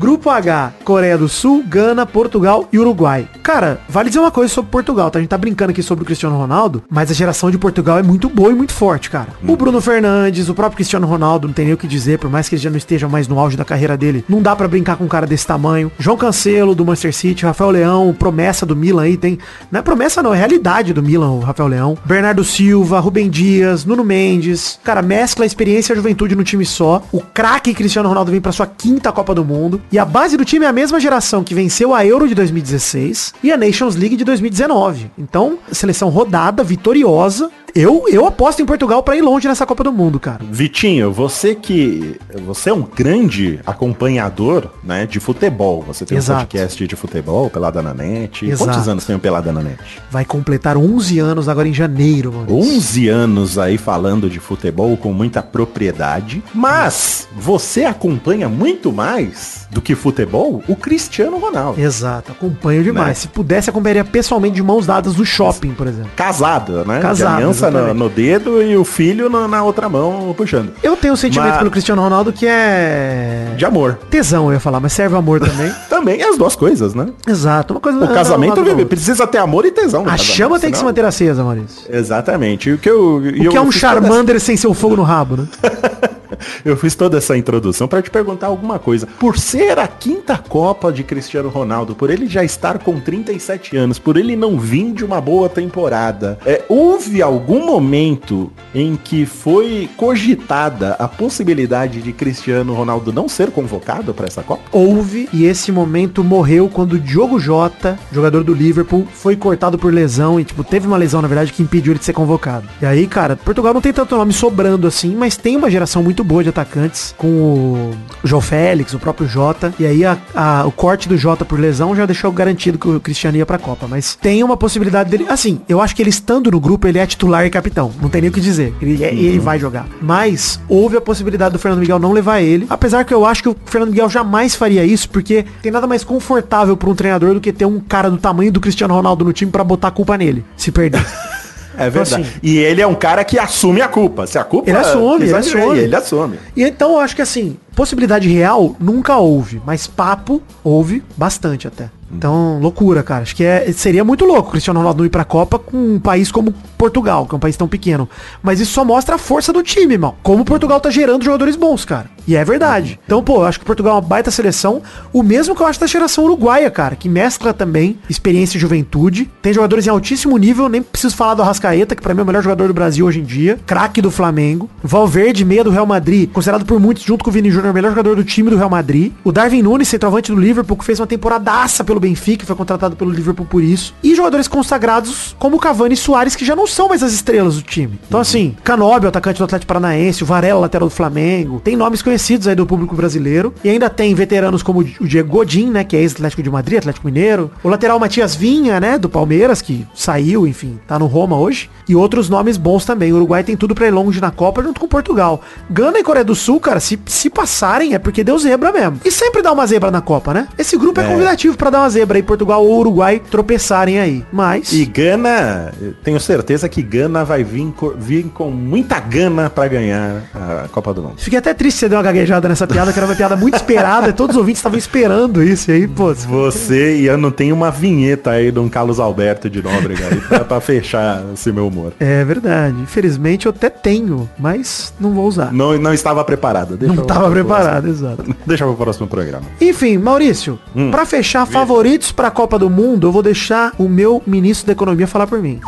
Grupo H, Coreia do Sul, Gana, Portugal e Uruguai. Cara, vale dizer uma coisa sobre Portugal, tá? A gente tá brincando aqui sobre o Cristiano Ronaldo, mas a geração de Portugal é muito boa e muito forte, cara. O Bruno Fernandes, o próprio Cristiano Ronaldo, não tem nem o que dizer, por mais que ele já não esteja mais no auge da carreira dele, não dá pra brincar com um cara desse tamanho. João Cancelo, do Manchester City, Rafael Leão, promessa do Milan aí, tem... Não é promessa não, é realidade do Milan, o Rafael Leão. Bernardo Silva, Rubem Dias, Nuno Mendes. Cara, mescla a experiência e a juventude no time só. O craque Cristiano Ronaldo vem pra sua quinta Copa do Mundo. E a base do time é a mesma geração que venceu a Euro de 2016 e a Nations League de 2019. Então, seleção rodada, vitoriosa. Eu, eu aposto em Portugal pra ir longe nessa Copa do Mundo, cara. Vitinho, você que. Você é um grande acompanhador, né, de futebol. Você tem Exato. um podcast de futebol, Pelada na Net. Quantos Exato. anos tem na Net? Vai completar 11 anos agora em janeiro, mano. 11 anos aí falando de futebol com muita propriedade. Mas você acompanha muito mais do que futebol o Cristiano Ronaldo. Exato, acompanho demais. Né? Se pudesse, acompanharia pessoalmente de mãos dadas no shopping, por exemplo. Casado, né? Casado, De aliança no, no dedo e o filho na, na outra mão puxando. Eu tenho um sentimento Mas- pelo Cristiano Ronaldo que é... De amor. Tesão, eu ia falar, mas serve amor também. (laughs) Também as duas coisas, né? Exato, uma coisa... O casamento da outra. precisa ter amor e tesão. no A casamento, chama tem que se senão- manter acesa, Maurício. Exatamente. O que eu, O que é um Charmander sem seu fogo no rabo, né? (laughs) Eu fiz toda essa introdução para te perguntar alguma coisa. Por ser a quinta Copa de Cristiano Ronaldo, por ele já estar com 37 anos, por ele não vir de uma boa temporada, é, houve algum momento em que foi cogitada a possibilidade de Cristiano Ronaldo não ser convocado para essa Copa? Houve, e esse momento morreu quando Diogo Jota, jogador do Liverpool, foi cortado por lesão e, tipo, teve uma lesão, na verdade, que impediu ele de ser convocado. E aí, cara, Portugal não tem tanto nome sobrando assim, mas tem uma geração muito boa de atacantes, com o João Félix, o próprio Jota. E aí, a- a- o corte do Jota por lesão já deixou garantido que o Cristiano ia pra Copa. Mas tem uma possibilidade dele. Assim, eu acho que ele estando no grupo, ele é titular e capitão. Não tem nem o que dizer. Ele, é- ele vai jogar. Mas houve a possibilidade do Fernando Miguel não levar ele. Apesar que eu acho que o Fernando Miguel jamais faria isso, porque tem nada mais confortável pra um treinador do que ter um cara do tamanho do Cristiano Ronaldo no time pra botar a culpa nele, se perder. (laughs) É verdade. assim- e ele é um cara que assume a culpa. Se a culpa Ele assume, ele assume. Ele assume. E então eu acho que assim, possibilidade real nunca houve, mas papo houve bastante até. Então, loucura, cara. Acho que é, seria muito louco o Cristiano Ronaldo ir pra Copa com um país como Portugal, que é um país tão pequeno. Mas isso só mostra a força do time, irmão. Como Portugal tá gerando jogadores bons, cara. E é verdade. Então, pô, eu acho que Portugal é uma baita seleção. O mesmo que eu acho da geração uruguaia, cara, que mescla também experiência e juventude. Tem jogadores em altíssimo nível, nem preciso falar do Arrascaeta, que pra mim é o melhor jogador do Brasil hoje em dia. Craque do Flamengo. Valverde, meia do Real Madrid, considerado por muitos, junto com o Vini Júnior, o melhor jogador do time do Real Madrid. O Darwin Nunes, centroavante do Liverpool, que fez uma temporadaça pelo Benfica, foi contratado pelo Liverpool por isso. E jogadores consagrados como Cavani e Soares, que já não são mais as estrelas do time. Então, assim, Canóbio, atacante do Atlético Paranaense, o Varela, lateral do Flamengo. Tem nomes conhecidos aí do público brasileiro. E ainda tem veteranos como o Diego Godin, né, que é ex-Atlético de Madrid, Atlético Mineiro. O lateral Matias Vinha, né, do Palmeiras, que saiu, enfim, tá no Roma hoje. E outros nomes bons também. O Uruguai tem tudo pra ir longe na Copa junto com Portugal. Gana e Coreia do Sul, cara, se, se passarem é porque deu zebra mesmo. E sempre dá uma zebra na Copa, né? Esse grupo é, convidativo pra dar uma zebra aí, Portugal ou Uruguai tropeçarem aí. Mas... E Gana, tenho certeza que Gana vai vir, vir com muita gana pra ganhar a Copa do Mundo. Fiquei até triste que você deu uma gaguejada nessa piada, que era uma piada muito esperada, e todos os ouvintes estavam esperando isso, aí, pô, Você e eu não tenho uma vinheta aí de um Carlos Alberto de Nóbrega aí pra, pra fechar esse meu humor. é verdade. Infelizmente eu até tenho, mas não vou usar. Não, não estava preparado. Deixa Não eu- tava preparado, exato. Deixa pro próximo programa. Enfim, Maurício, pra fechar favoritos pra Copa do Mundo, eu vou deixar o meu ministro da Economia falar por mim.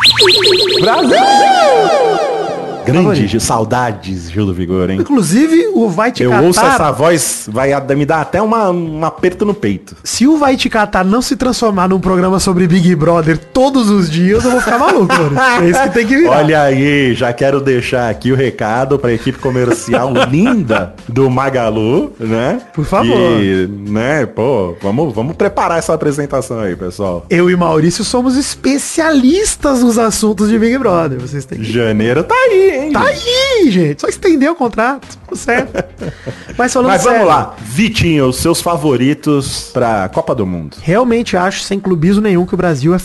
Grande. Gil, saudades, Gil do Vigor, hein? Inclusive, o Vai Te Eu Catar... ouço essa voz, vai me dar até uma, um aperto no peito. Se o Vai Te Catar não se transformar num programa sobre Big Brother todos os dias, eu vou ficar maluco, mano. É isso que tem que virar. Olha aí, já quero deixar aqui o recado para a equipe comercial (laughs) linda do Magalu, né? Por favor. Que, né, pô, vamos, vamos preparar essa apresentação aí, pessoal. Eu e Maurício somos especialistas nos assuntos de Big Brother. Vocês têm que... Janeiro tá aí, Tá aí, gente. Só estender o contrato. Tudo certo. (laughs) Mas falando Mas vamos sério, lá. Vitinho, os seus favoritos pra Copa do Mundo. Realmente acho, sem clubismo nenhum, que o Brasil é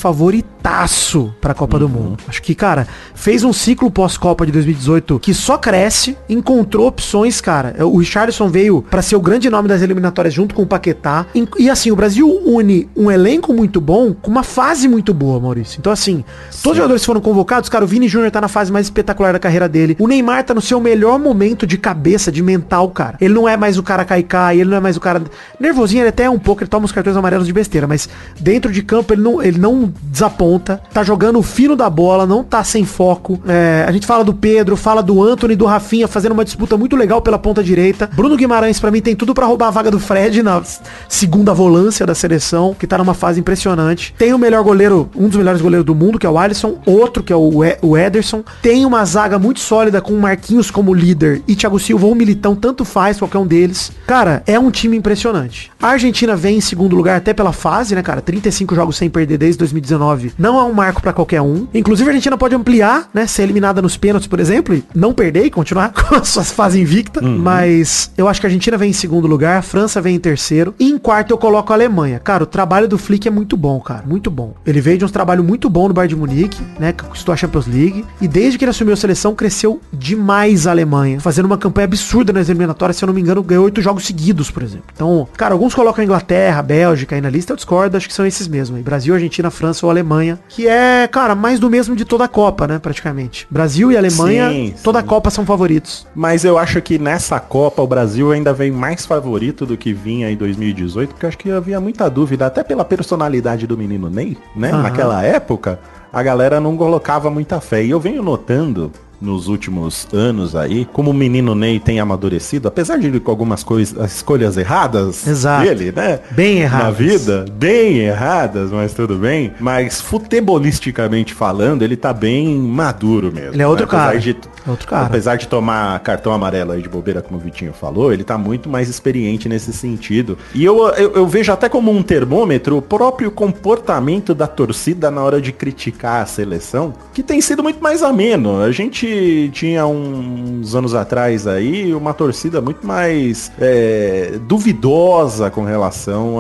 favoritaço pra Copa do Mundo. Acho que, cara, fez um ciclo pós-Copa de 2018 que só cresce, encontrou opções, cara. O Richarlison veio pra ser o grande nome das eliminatórias junto com o Paquetá. E, assim, o Brasil une um elenco muito bom com uma fase muito boa, Maurício. Então, assim, todos os jogadores foram convocados, cara, o Vini Júnior tá na fase mais espetacular da carreira dele. O Neymar tá no seu melhor momento de cabeça, de mental, cara. Ele não é mais o cara caicai, ele não é mais o cara... Nervosinho ele até é um pouco, ele toma os cartões amarelos de besteira, mas dentro de campo ele não, ele não desaponta, tá jogando o fino da bola, não tá sem foco. É, a gente fala do Pedro, fala do Anthony, do Rafinha, fazendo uma disputa muito legal pela ponta direita. Bruno Guimarães, pra mim, tem tudo pra roubar a vaga do Fred na segunda volância da seleção, que tá numa fase impressionante. Tem o melhor goleiro, um dos melhores goleiros do mundo, que é o Alisson, outro que é o, e o Ederson. Tem uma zaga muito sólida com o Marquinhos como líder e Thiago Silva ou Militão, tanto faz, qualquer um deles. Cara, é um time impressionante. A Argentina vem em segundo lugar até pela fase, né, cara? 35 jogos sem perder desde 2019. Não é um marco pra qualquer um. Inclusive a Argentina pode ampliar, né? Ser eliminada nos pênaltis, por exemplo, e não perder e continuar (laughs) com a sua fase invicta. Mas eu acho que a Argentina vem em segundo lugar, a França vem em terceiro. E em quarto eu coloco a Alemanha. Cara, o trabalho do Flick é muito bom, cara. Muito bom. Ele veio de um trabalho muito bom no Bayern de Munique, né? Que conquistou a Champions League. E desde que ele assumiu a seleção, cresceu demais a Alemanha. Fazendo uma campanha absurda nas eliminatórias. Se eu não me engano, ganhou oito jogos seguidos, por exemplo. Então, cara, alguns colocam a Inglaterra, a Bélgica aí na lista. Eu discordo, acho que são esses mesmo. Brasil, Argentina, França ou Alemanha. Que é, cara, mais do mesmo de toda a Copa, né? Praticamente. Brasil e Alemanha, Sim, toda a sim. Copa são favoritos. Mas eu acho que nessa Copa o Brasil ainda vem mais favorito do que vinha em 2018, porque eu acho que havia muita dúvida, até pela personalidade do menino Ney, né? Aham. Naquela época, a galera não colocava muita fé. E eu venho notando nos últimos anos aí, como o menino Ney tem amadurecido, apesar de ele com algumas coisas, as escolhas erradas Exato. dele, né? Bem Na erradas. vida, bem erradas, mas tudo bem. Mas futebolisticamente falando, ele tá bem maduro mesmo. Ele é outro né? Cara. de- É outro cara. Apesar de tomar cartão amarelo aí de bobeira, como o Vitinho falou, ele tá muito mais experiente nesse sentido. E eu, eu, eu vejo até como um termômetro o próprio comportamento da torcida na hora de criticar a seleção, que tem sido muito mais ameno. A gente tinha uns anos atrás aí uma torcida muito mais é, duvidosa com relação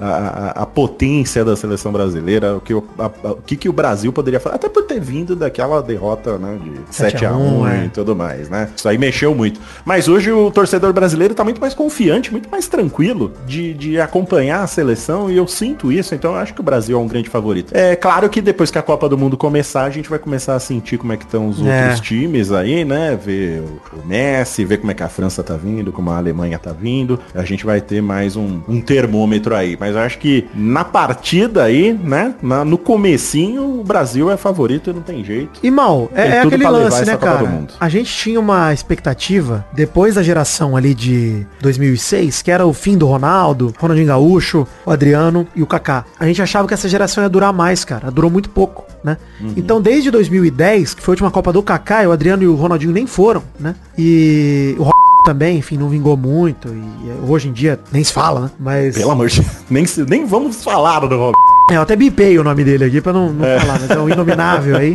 à potência da seleção brasileira, o que, o- a- o que, que o Brasil poderia fazer, até por ter vindo daquela derrota né, de 7 a 1 é. e tudo mais, né? Isso aí mexeu muito. Mas hoje o torcedor brasileiro tá muito mais confiante, muito mais tranquilo de, de acompanhar a seleção e eu sinto isso, então eu acho que o Brasil é um grande favorito. É claro que depois que a Copa do Mundo começar, a gente vai começar a sentir como é que estão os É. outros times aí, né? Ver o, Messi, ver como é que a França tá vindo, como a Alemanha tá vindo. A gente vai ter mais um, um termômetro aí. Mas eu acho que na partida aí, né? na- no comecinho, o Brasil é favorito e não tem jeito. E mal, é, é aquele lance, né, cara? A gente tinha uma expectativa, depois da geração ali de 2006, que era o fim do Ronaldo, Ronaldinho Gaúcho, o Adriano e o Kaká. A gente achava que essa geração ia durar mais, cara. Durou muito pouco, né? Uhum. Então, desde 2010, que foi a última Copa do Kaká, o Adriano e o Ronaldinho nem foram, né? E o também, enfim, não vingou muito. E hoje em dia nem se fala, né? Mas. Pelo amor de Deus. Nem, nem vamos falar do Rob. É, eu até bipei o nome dele aqui pra não, não É. falar, mas é um inominável aí.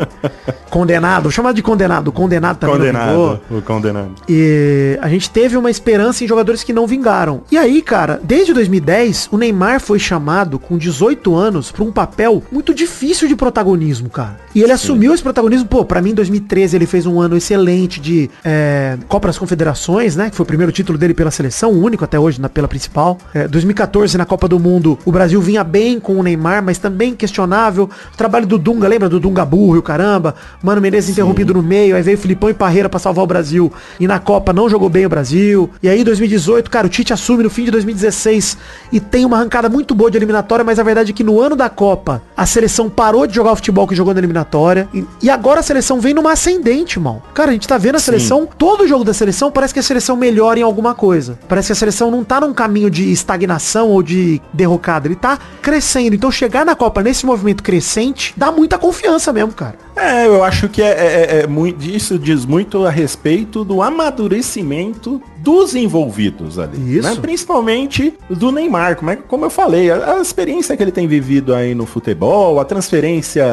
Condenado, vou chamar de condenado. Condenado também. Condenado. O condenado. E a gente teve uma esperança em jogadores que não vingaram. E aí, cara, desde 2010, o Neymar foi chamado com 18 anos pra um papel muito difícil de protagonismo, cara. E ele assumiu esse protagonismo, pô, pra mim em 2013 ele fez um ano excelente de é, Copa das Confederações, né? Que foi o primeiro título dele pela seleção, o único até hoje na, pela principal. É, 2014 na Copa do Mundo, o Brasil vinha bem com o Neymar, mas também questionável. O trabalho do Dunga, lembra do Dunga burro e o caramba? Mano Menezes interrompido no meio, aí veio Filipão e Parreira pra salvar o Brasil. E na Copa não jogou bem o Brasil. E aí 2018, cara, o Tite assume no fim de 2016 e tem uma arrancada muito boa de eliminatória, mas a verdade é que no ano da Copa a seleção parou de jogar o futebol que jogou na eliminatória. E, e agora a seleção vem numa ascendente, mal. Cara, a gente tá vendo a seleção, todo jogo da seleção parece que a seleção melhora em alguma coisa. Parece que a seleção não tá num caminho de estagnação ou de derrocada, ele tá crescendo. Então chegar na Copa nesse movimento crescente dá muita confiança mesmo, cara. É, eu acho que é, é, é muito, isso diz muito a respeito do amadurecimento dos envolvidos ali. Isso. Né? Principalmente do Neymar. Como, é, como eu falei, a, a experiência que ele tem vivido aí no futebol, a transferência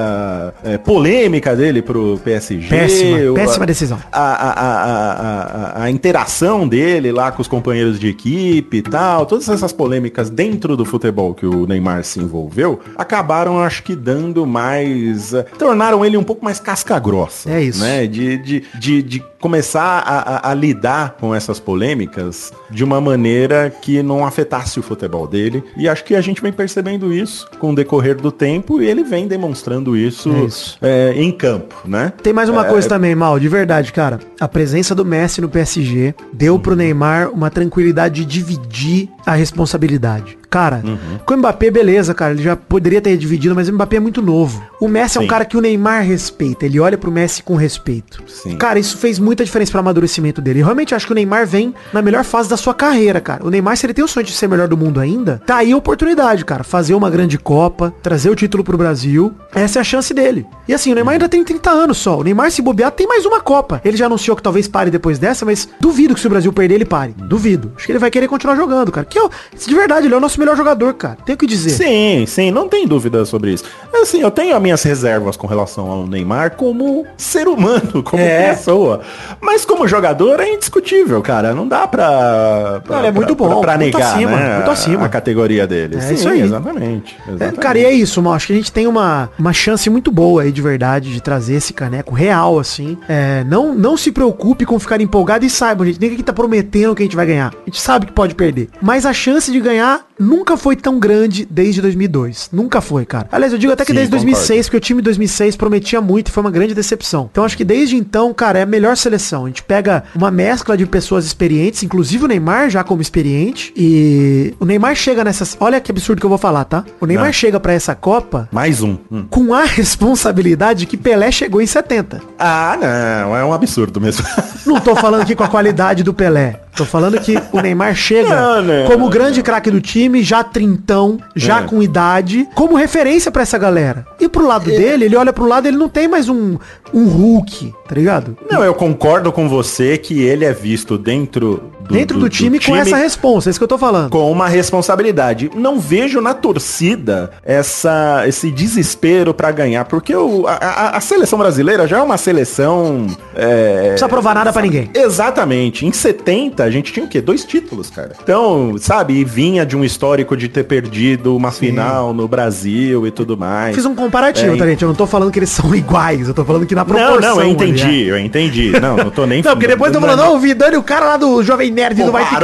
é, polêmica dele pro PSG. Péssima, péssima decisão. A, a, a, a, a- a interação dele lá com os companheiros de equipe e tal, todas essas polêmicas dentro do futebol que o Neymar se envolveu, acabaram, acho que, dando mais. eh, tornaram ele um pouco mais casca grossa. É isso. Né? De, de, de, de começar a, a- a lidar com essas polêmicas de uma maneira que não afetasse o futebol dele. E acho que a gente vem percebendo isso com o decorrer do tempo e ele vem demonstrando isso, É isso. eh, em campo, né? Tem mais uma É, coisa também, Mal, de verdade, cara. A presença do Messi no PSG deu pro Neymar uma tranquilidade de dividir a responsabilidade. Cara, com o Mbappé, beleza, cara, ele já poderia ter dividido, mas o Mbappé é muito novo. O Messi é um Sim. cara que o Neymar respeita, ele olha pro Messi com respeito. Sim. Cara, isso fez muita diferença pro amadurecimento dele. Eu realmente acho que o Neymar vem na melhor fase da sua carreira, cara. O Neymar, se ele tem o sonho de ser melhor do mundo ainda, tá aí a oportunidade, cara. Fazer uma grande Copa, trazer o título pro Brasil. Essa é a chance dele. E assim, o Neymar ainda tem 30 anos só. O Neymar, se bobear, tem mais uma Copa. Ele já anunciou que talvez pare depois dessa, mas duvido que se o Brasil perder, ele pare. Duvido. Acho que ele vai querer continuar jogando, cara. Que é o- de verdade, ele é o nosso melhor jogador, cara. Tem o que dizer. Sim, sim, não tem dúvida sobre isso. Assim, eu tenho as minhas reservas com relação ao Neymar como ser humano, como É. pessoa. Mas como jogador é indiscutível, cara. Não dá pra. pra Não, é muito pra- bom, Pra, muito negar, acima, né, muito a- acima. A, categoria dele. É Sim, isso aí. Exatamente. É, exatamente. cara, e é isso, mal. Acho que a gente tem uma, uma chance muito boa aí, de verdade, de trazer esse caneco real, assim. É, não, não se preocupe com ficar empolgado e saiba, gente. Ninguém aqui tá prometendo que a gente vai ganhar. A gente sabe que pode perder. Mas a chance de ganhar nunca foi tão grande desde 2002. Nunca foi, cara. Aliás, eu digo até que Sim, desde concordo. 2006, porque o time de 2006 prometia muito e foi uma grande decepção. Então acho que desde então, cara, é a melhor seleção. A gente pega uma mescla de pessoas experientes, inclusive o Neymar já como experiente. E o Neymar chega nessas. Olha que absurdo que eu vou falar, tá? O Neymar Ah. chega pra essa Copa Mais um. Hum. com a responsabilidade que Pelé chegou em 70. Ah, não. É um absurdo mesmo. Não tô falando aqui com a (laughs) qualidade do Pelé. Tô falando que o Neymar chega Não, não, como não, grande craque do time, já trintão, já É. com idade, como referência pra essa galera. E pro lado dele, ele olha pro lado, ele não tem mais um, um Hulk, tá ligado? Não, eu concordo com você que ele é visto dentro do, Dentro do, time, com essa responsa, é isso que eu tô falando. com uma responsabilidade. Não vejo na torcida essa, esse desespero pra ganhar, porque o, a, a- seleção brasileira já é uma seleção. É, Não precisa provar nada pra ninguém. Exatamente. Em 70 a gente tinha o quê? Dois títulos, cara. Então, sabe, e vinha de um histórico de ter perdido uma final no Brasil e tudo mais. Fiz um comparativo, É, tá, gente? Eu não tô falando que eles são (laughs) iguais, eu tô falando que na Não, proporção. não, eu ali, entendi, é. eu entendi. Não, não tô nem (laughs) Não, porque depois eu tô falando, ó, o Vidani, o cara lá do Jovem Nerd do Vai Ficar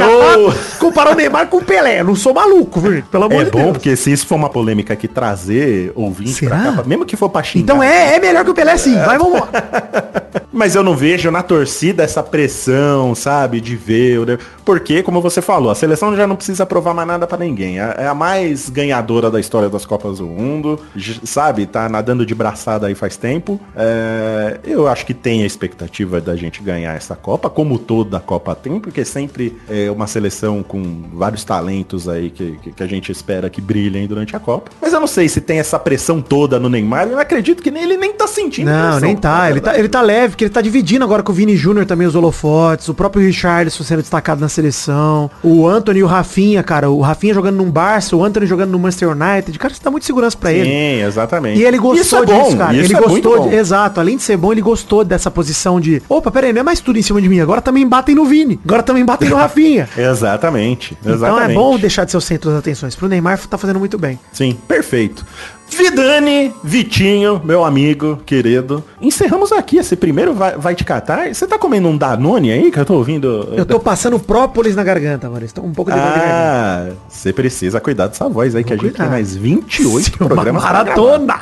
Comparou. O Neymar com o Pelé. Eu não sou maluco, viu? Pelo amor É de bom, Deus. porque se isso for uma polêmica que trazer ouvinte Será? pra cá, mesmo que for pra xingar. Então é, é melhor que o Pelé sim. Vai, vamos. (laughs) Mas eu não vejo na torcida essa pressão, sabe, de ver. Né? Porque, como você falou, a seleção já não precisa provar mais nada pra ninguém. É é a mais ganhadora da história das Copas do Mundo, sabe? Tá nadando de braçada aí faz tempo. É, eu acho que tem a expectativa da gente ganhar essa Copa, como toda Copa tem, porque sempre é uma seleção com vários talentos aí que, que, que a gente espera que brilhem durante a Copa. Mas eu não sei se tem essa pressão toda no Neymar. Eu acredito que nem- ele nem tá sentindo Não, pressão, nem tá. Ele tá, ele tá leve, porque ele tá dividindo agora com o Vini Júnior também os holofotes, o próprio Richardson sendo destacado na seleção, o Anthony e o Rafinha, cara, o Rafinha jogando no Barça, o Anthony jogando no Manchester United, cara, isso dá muita segurança pra ele. Sim, exatamente. E ele gostou Isso é disso, bom, cara. isso ele é muito gostou, de, exato. Além de ser bom, ele gostou dessa posição de, opa, peraí, não é mais tudo em cima de mim. Agora também batem no Vini. Agora também batem no (laughs) Rafinha. Exatamente, Então exatamente. é bom deixar de ser o centro das atenções. Pro Neymar tá fazendo muito bem. Sim, perfeito. Vidani, Vitinho, meu amigo, querido. Encerramos aqui esse primeiro Vai, vai Te Catar. Você tá comendo um Danone aí que eu tô ouvindo? Eu tô passando própolis na garganta, mano. Estou um pouco de. Ah, você precisa cuidar dessa voz aí, que a gente cuidar. tem mais 28 Uma programas. maratona.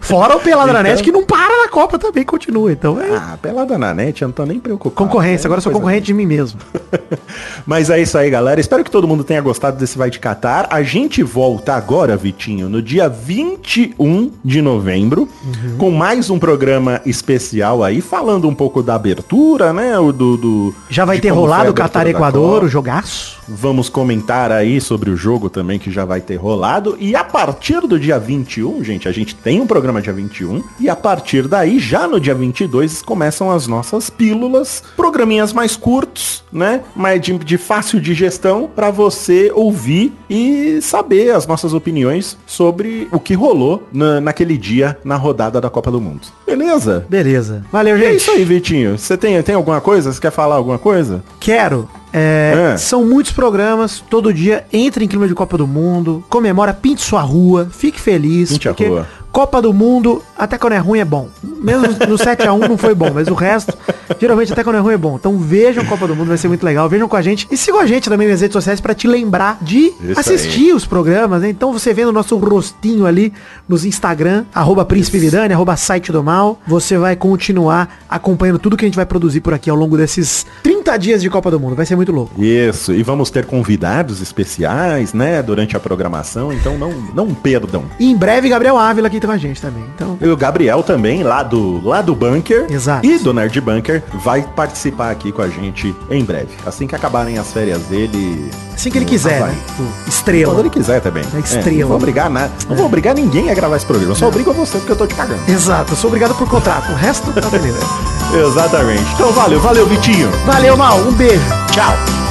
Fora o Peladranet Então- que não para na Copa também, continua. Então é Ah, pelada na net, eu não tô nem preocupado. concorrência. É Agora sou concorrente de mim mesmo. (laughs) Mas é isso aí, galera. Espero que todo mundo tenha gostado desse Vai de Catar. A gente volta agora, Vitinho, no dia 21 de novembro, Uhum. com mais um programa especial aí, falando um pouco da abertura, né? O do, do- Já vai ter rolado o Qatar Equador, o jogaço. Vamos comentar aí sobre o jogo também, que já vai ter rolado. E a partir do dia 21, gente, a gente tem um programa dia 21. E a partir daí, já no dia 22, começam as nossas pílulas. Programinhas mais curtos, né? Mas de, de fácil digestão para você ouvir e saber as nossas opiniões sobre o que rolou na- naquele dia na rodada da Copa do Mundo. Beleza? Beleza. Valeu, E é gente. isso aí, Vitinho. Você tem, tem alguma coisa? Você quer falar alguma coisa? Quero. É, É. São muitos programas, todo dia entra em clima de Copa do Mundo, comemora, pinte sua rua, fique feliz. Pinte a rua. Copa do Mundo, até quando é ruim é bom. Mesmo no (laughs) 7x1 não foi bom, mas o resto, geralmente até quando é ruim é bom. Então vejam Copa do Mundo, vai ser muito legal. Vejam com a gente. E sigam a gente também nas redes sociais pra te lembrar de Isso assistir os programas. né? Então você vendo o nosso rostinho ali nos Instagram, arroba Príncipe Vidani, arroba site do mal, você vai continuar acompanhando tudo que a gente vai produzir por aqui ao longo desses 30 dias de Copa do Mundo. Vai ser muito louco. Isso, e vamos ter convidados especiais, né, durante a programação, então não, não perdam. E em breve, Gabriel Ávila aqui com a gente também. Então, E o Gabriel também, lá do, lá do Bunker, Exato. e do Nerd Bunker, vai participar aqui com a gente em breve. Assim que acabarem as férias dele... assim que ele quiser, né? O Quando Estrela. ele quiser também. É estrela. não vou obrigar nada. Não vou obrigar ninguém a gravar esse programa. Eu só obrigo a você porque eu tô te cagando. Exato, eu sou obrigado por contrato. O resto tá beleza. (laughs) Exatamente. Então valeu, valeu, Vitinho. Valeu, Mal. Um beijo. Tchau.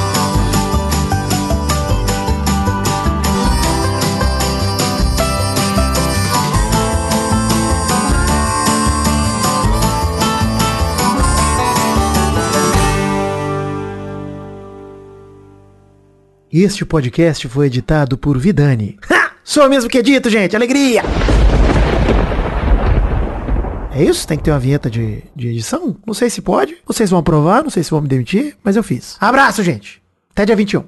Este podcast foi editado por Vidani. Ha! Sou mesmo que edito, gente. Alegria! É isso? Tem que ter uma vinheta de, de edição? Não sei se pode. Vocês vão aprovar, não sei se vão me demitir, mas eu fiz. Abraço, gente. Até dia 21.